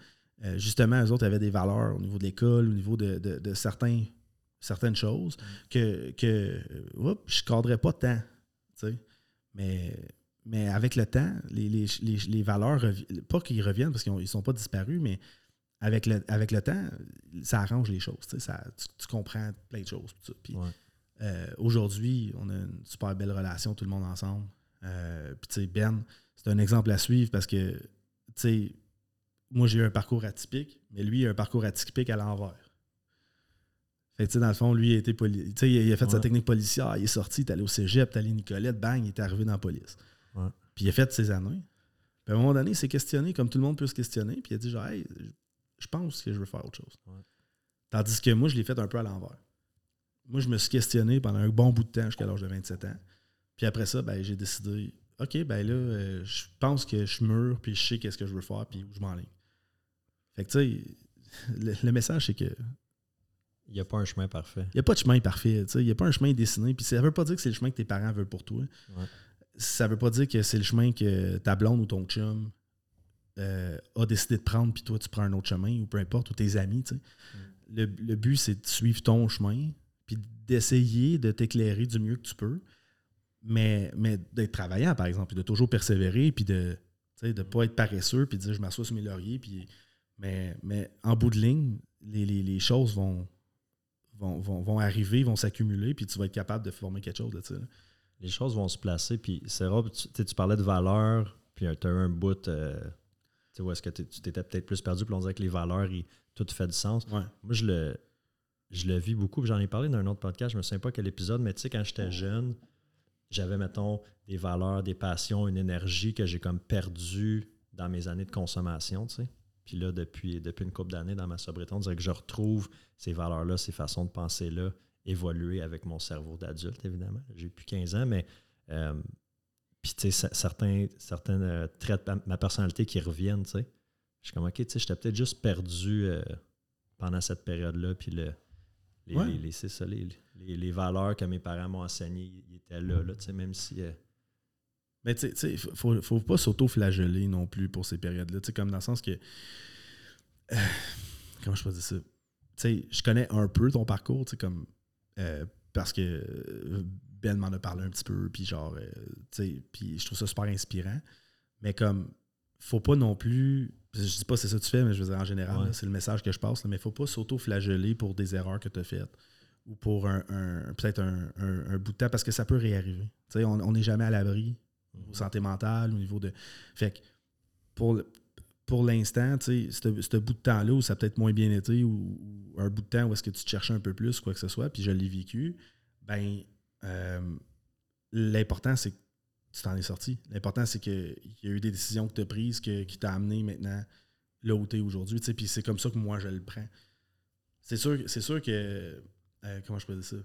euh, justement, eux autres avaient des valeurs au niveau de l'école, au niveau de, certains, certaines choses que, que euh, je ne cadrais pas tant. Mais, mais avec le temps, les, valeurs, pas qu'ils reviennent parce qu'ils ne sont pas disparus, mais avec le, avec le temps, ça arrange les choses. Ça, tu, comprends plein de choses. Euh, aujourd'hui, on a une super belle relation, tout le monde ensemble. Euh, puis, Ben, c'est un exemple à suivre parce que, tu sais, moi, j'ai eu un parcours atypique, mais lui, il a un parcours atypique à l'envers. Fait dans le fond, lui, il a, été il a fait sa technique policière, il est sorti, il est allé au cégep, il est allé Nicolette, bang, il est arrivé dans la police. Puis il a fait ses années. Puis à un moment donné, il s'est questionné, comme tout le monde peut se questionner, puis il a dit genre, hey, je pense que je veux faire autre chose. Tandis que moi, je l'ai fait un peu à l'envers. Moi, je me suis questionné pendant un bon bout de temps jusqu'à l'âge de 27 ans. Puis après ça, ben, j'ai décidé, OK, ben là, euh, je pense que je suis mûr, puis je sais qu'est-ce que je veux faire, puis où je m'enligne. Fait que, tu sais, le, message, c'est que. Il n'y a pas un chemin parfait. Il n'y a pas de chemin parfait. Il n'y a pas un chemin dessiné. Puis ça ne veut pas dire que c'est le chemin que tes parents veulent pour toi. Ça ne veut pas dire que c'est le chemin que ta blonde ou ton chum euh, a décidé de prendre, puis toi, tu prends un autre chemin, ou peu importe, ou tes amis. Mm. Le, le, but, c'est de suivre ton chemin, puis d'essayer de t'éclairer du mieux que tu peux mais, mais d'être travaillant, par exemple, puis de toujours persévérer, puis de ne pas être paresseux, puis de dire je m'assois sur mes lauriers. Puis, mais, mais en bout de ligne, les, choses vont, vont, vont, vont arriver, vont s'accumuler, puis tu vas être capable de former quelque chose de ça. Les choses vont se placer, puis rare, tu, tu parlais de valeur, puis tu as eu un bout, euh, tu sais, où est-ce que tu t'étais peut-être plus perdu, puis on dirait que les valeurs, ils- tout fait du sens. Ouais. Moi, je le, je le vis beaucoup. puis J'en ai parlé dans un autre podcast, je me souviens pas quel épisode, mais tu sais, quand j'étais jeune, j'avais, mettons, des valeurs, des passions, une énergie que j'ai comme perdu dans mes années de consommation, tu sais. Puis là, depuis, depuis une couple d'années dans ma sobriété, on dirait que je retrouve ces valeurs-là, ces façons de penser-là, évoluer avec mon cerveau d'adulte, évidemment. J'ai plus 15 ans, mais euh, puis tu sais, cer- certains, certains euh, traits de ma personnalité qui reviennent, tu sais. Je suis comme, OK, tu sais, j'étais peut-être juste perdu euh, pendant cette période-là, puis le, les, Ouais. les, ça, valeurs que mes parents m'ont enseignées, ils étaient là, là tu sais, même si... euh, Mais tu sais, il faut, faut pas s'auto-flageller non plus pour ces périodes-là. Tu sais, comme dans le sens que. euh, comment je peux dire ça? Tu sais, je connais un peu ton parcours, tu sais, comme. Euh, parce que euh, Ben m'en a parlé un petit peu, puis genre, euh, tu sais, puis je trouve ça super inspirant. Mais comme, faut pas non plus. Je dis pas c'est ça que tu fais, mais je veux dire en général, Ouais. c'est le message que je passe, là, mais faut pas s'auto-flageller pour des erreurs que tu as faites ou pour un, un- peut-être un, un- un bout de temps, parce que ça peut réarriver. Tu sais, on on n'est jamais à l'abri au niveau santé mentale, au niveau de. Fait que pour, le- pour l'instant, ce bout de temps-là où ça a peut-être moins bien été, ou, un bout de temps où est-ce que tu te cherchais un peu plus, quoi que ce soit, puis je l'ai vécu, ben euh, l'important, c'est que tu t'en es sorti. L'important, c'est qu'il y a eu des décisions que tu as prises que- qui t'ont amené maintenant là où tu es aujourd'hui. Puis c'est comme ça que moi, je le prends. C'est sûr, c'est sûr que. euh, comment je peux dire ça? Tu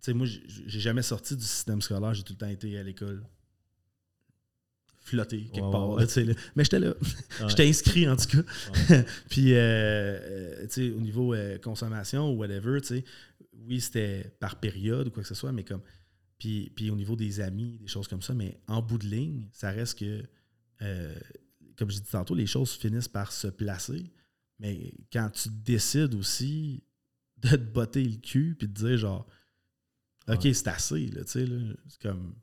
sais, moi, j'ai jamais sorti du système scolaire, j'ai tout le temps été à l'école. Flotté quelque Ouais, part. ouais, là. Mais j'étais là. *laughs* J'étais inscrit en tout cas. *laughs* Puis, euh, euh, tu sais, au niveau euh, consommation ou whatever, tu sais, oui, c'était par période ou quoi que ce soit, mais comme. Puis, puis au niveau des amis, des choses comme ça, mais en bout de ligne, ça reste que, euh, comme je dis tantôt, les choses finissent par se placer. Mais quand tu décides aussi *laughs* de te botter le cul puis de dire genre, OK, Ouais. c'est assez, là, tu sais, là, c'est comme.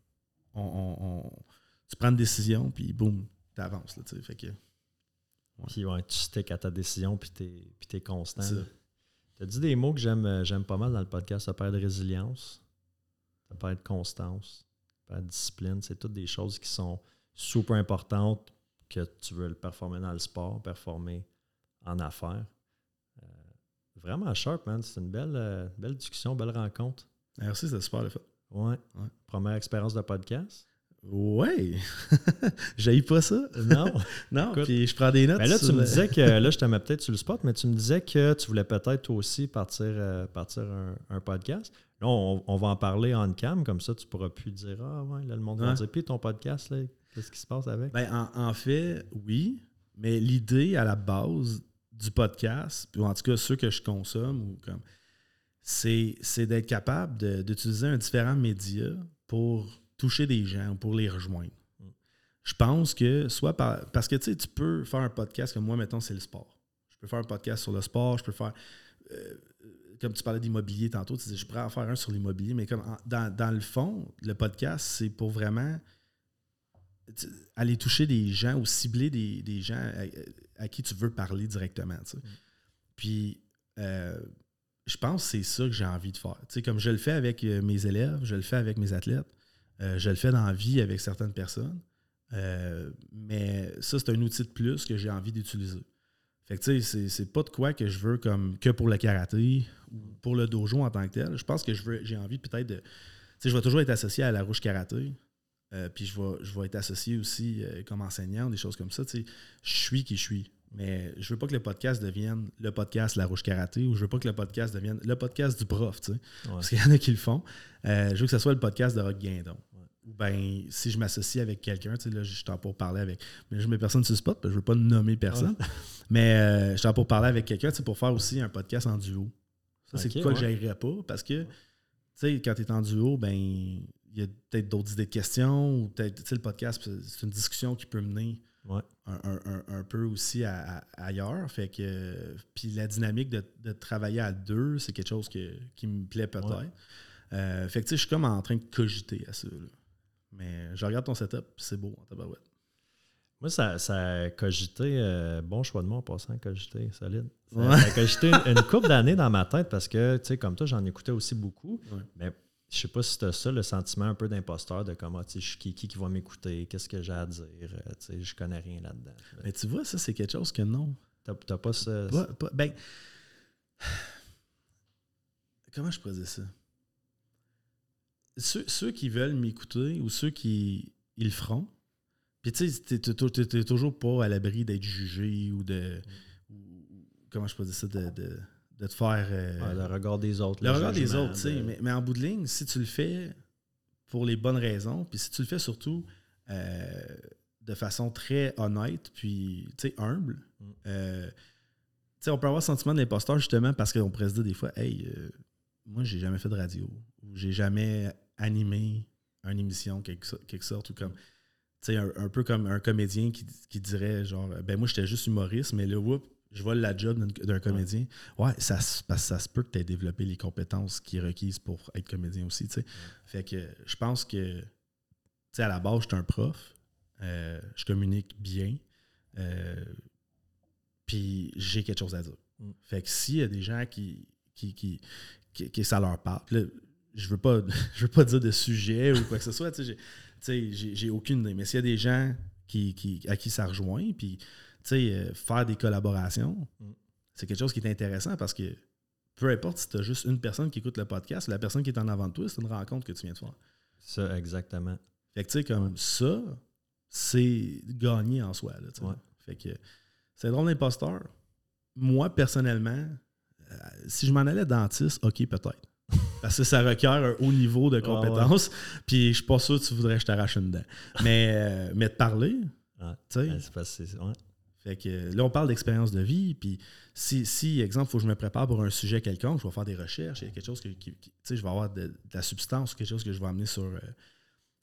On, on- on- tu prends une décision, puis boum, t'avances, là. Fait que. Puis ouais, tu sticks à ta décision, puis t'es, puis t'es constant. Tu as dit des mots que j'aime, euh, j'aime pas mal dans le podcast. Ça parle de résilience, ça parle de constance, ça parle de discipline. C'est toutes des choses qui sont super importantes que tu veux le performer dans le sport, performer en affaires. Euh, vraiment sharp, man. C'est une belle, euh, belle discussion, belle rencontre. Merci, c'était super le fait. Ouais. Ouais. Première expérience de podcast. Ouais! *laughs* J'aille pas ça. Non. *laughs* Non, Écoute. puis je prends des notes. Mais là, tu me disais que, là, je te mets *laughs* peut-être sur le spot, mais tu me disais que tu voulais peut-être aussi partir, euh, partir un, un podcast. Là, on, on va en parler en cam, comme ça, tu pourras plus dire Ah, ouais, là, le monde va dire Puis ton podcast, là, qu'est-ce qui se passe avec? Ben, en, en fait, oui, mais l'idée à la base du podcast, puis en tout cas ceux que je consomme, ou comme c'est, c'est d'être capable de- d'utiliser un différent média pour toucher des gens ou pour les rejoindre. Mm. Je pense que soit par, parce que tu peux faire un podcast comme moi, mettons, c'est le sport. Je peux faire un podcast sur le sport, je peux faire. euh, comme tu parlais d'immobilier tantôt, tu disais, je pourrais en faire un sur l'immobilier, mais comme en- dans, dans le fond, le podcast, c'est pour vraiment aller toucher des gens ou cibler des, des gens à, à qui tu veux parler directement. sais. Puis, euh, je pense que c'est ça que j'ai envie de faire. Comme je le fais avec euh, mes élèves, je le fais avec mes athlètes, euh, je le fais dans la vie avec certaines personnes. Euh, mais ça, c'est un outil de plus que j'ai envie d'utiliser. Fait que tu sais, c'est- pas de quoi que je veux comme que pour le karaté ou pour le dojo en tant que tel. Je pense que je veux j'ai envie peut-être de. Tu sais, je vais toujours être associé à la rouge karaté. Euh, puis je vais, je vais être associé aussi comme enseignant, des choses comme ça. Tu sais, je suis qui je suis. Mais je veux pas que le podcast devienne le podcast La Rouge Karaté ou je veux pas que le podcast devienne le podcast du prof, tu sais. Ouais. Parce qu'il y en a qui le font. Euh, je veux que ce soit le podcast de Rock Guindon. Ou bien, si je m'associe avec quelqu'un, tu sais, là, je suis en pour parler avec. Mais je mets personne sur le spot, parce que je veux pas nommer personne. *laughs* Mais euh, je suis en pour parler avec quelqu'un, tu sais, pour faire aussi un podcast en duo. Ça, c'est quoi ouais. que j'aimerais pas, parce que, tu sais, quand tu es en duo, ben, il y a peut-être d'autres idées de questions, ou peut-être, tu sais, le podcast, c'est une discussion qui peut mener Ouais. un, un- un- un peu aussi à- à- ailleurs. Fait que, puis la dynamique de, de travailler à deux, c'est quelque chose que- qui me plaît peut-être. Euh, fait que, tu sais, je suis comme en train de cogiter à ça. là. Mais je regarde ton setup, c'est beau en tabarouette. Moi, ça, ça a cogité, euh, bon choix de mot en passant, cogité, solide. Ça, ça a cogité une, une couple d'années dans ma tête parce que, tu sais, comme toi, j'en écoutais aussi beaucoup. Ouais. Mais je sais pas si tu as ça, le sentiment un peu d'imposteur de comment, tu sais, je suis qui, qui, qui va m'écouter, qu'est-ce que j'ai à dire, euh, tu sais, je connais rien là-dedans. Mais tu vois, ça, c'est quelque chose que non. T'as t'as pas ça? Pas- pas- ben, *sighs* comment je pourrais dire ça? Ceux, ceux qui veulent m'écouter ou ceux qui ils le feront, puis tu sais, t'es- toujours pas à l'abri d'être jugé ou de. ou- comment je pourrais dire ça? De, de, de te faire. euh, Ouais, le regard des autres. le regard des autres, tu sais. de- Mais, mais en bout de ligne, si tu le fais pour les bonnes raisons, puis si tu le fais surtout euh, de façon très honnête, puis tu sais, humble, Mm. euh, tu sais, on peut avoir le sentiment d'imposteur justement parce qu'on pourrait se dire des fois, hey, euh, moi, j'ai jamais fait de radio, ou j'ai jamais animé une émission, quelque, so- quelque sorte, ou comme. Tu sais, un, un peu comme un comédien qui, qui dirait genre ben moi j'étais juste humoriste mais là whoop, je vole la job d'un- comédien ouais ça parce que ça se peut que tu aies développé les compétences qui requises pour être comédien aussi tu sais fait que je pense que tu sais à la base je suis un prof euh, je communique bien euh, puis j'ai quelque chose à dire Mm. fait que s'il y a des gens qui qui, qui, qui, qui ça leur parle je veux pas *laughs* je veux pas dire de sujet ou quoi que ce soit tu sais j'ai- aucune idée. Mais s'il y a des gens qui, qui- à qui ça rejoint, puis tu sais, euh, faire des collaborations, Mm. c'est quelque chose qui est intéressant parce que peu importe si tu as juste une personne qui écoute le podcast, la personne qui est en avant de toi, c'est une rencontre que tu viens de faire. Ça, exactement. Fait que tu sais, comme ça, c'est gagné en soi. Là. Ouais. Fait que c'est drôle d'imposteur. Moi, personnellement, euh, si je m'en allais dentiste, ok, peut-être. Parce que ça requiert un haut niveau de ouais. compétences. Puis je suis pas sûr que tu voudrais que je t'arrache une dent. Mais, euh, mais de parler, tu sais. Ouais. Fait que euh, là, on parle d'expérience de vie. Puis si, si exemple, il faut que je me prépare pour un sujet quelconque, je vais faire des recherches. Il y a quelque chose que, qui- qui- tu sais, je vais avoir de, de la substance ou quelque chose que je vais amener sur, euh,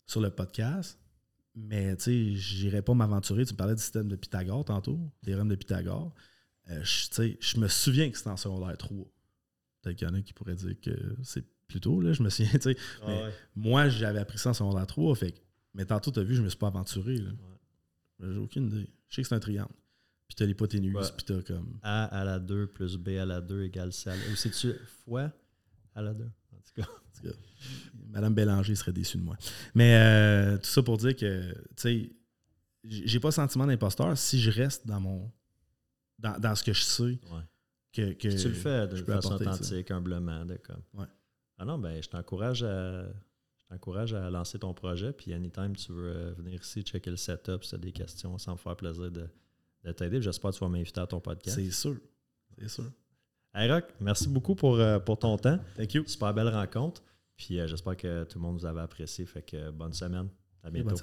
sur le podcast. Mais tu sais, j'irai pas m'aventurer. Tu me parlais du système de Pythagore tantôt, théorème de Pythagore. Euh, je, tu sais, je me souviens que c'était en secondaire 3. Peut-être qu'il y en a qui pourraient dire que c'est plus tôt, là, je me souviens. *laughs* tu sais. Mais- Ouais. Moi, j'avais appris ça en secondaire 3. Fait mais tantôt, tu as vu, je me suis pas aventuré. là. J'ai aucune idée. Je sais que c'est un triangle. Puis t'as l'hypoténuse, Ouais. puis t'as comme. A à la 2 plus B à la 2 égale C à la Ou c'est-tu fois à la 2? En tout cas. En tout cas, Madame Bélanger serait déçue de moi. Mais euh, tout ça pour dire que, tu sais, j'ai pas sentiment d'imposteur si je reste dans mon. dans, dans ce que je sais Ouais. Que. que Puis tu le fais de façon apporter, ça. authentique, humblement. De comme. Ouais. Ah non, ben, je t'encourage à. Je t'encourage à lancer ton projet, puis anytime tu veux euh, venir ici, checker le setup, si tu as des questions, ça me faire plaisir de, de t'aider. J'espère que tu vas m'inviter à ton podcast. C'est sûr. C'est sûr. Hey Rock, merci beaucoup pour, euh, pour ton temps. Thank you. Super belle rencontre. Puis euh, j'espère que tout le monde vous avait apprécié. Fait que bonne semaine. À bientôt. Bonne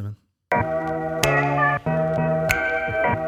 semaine.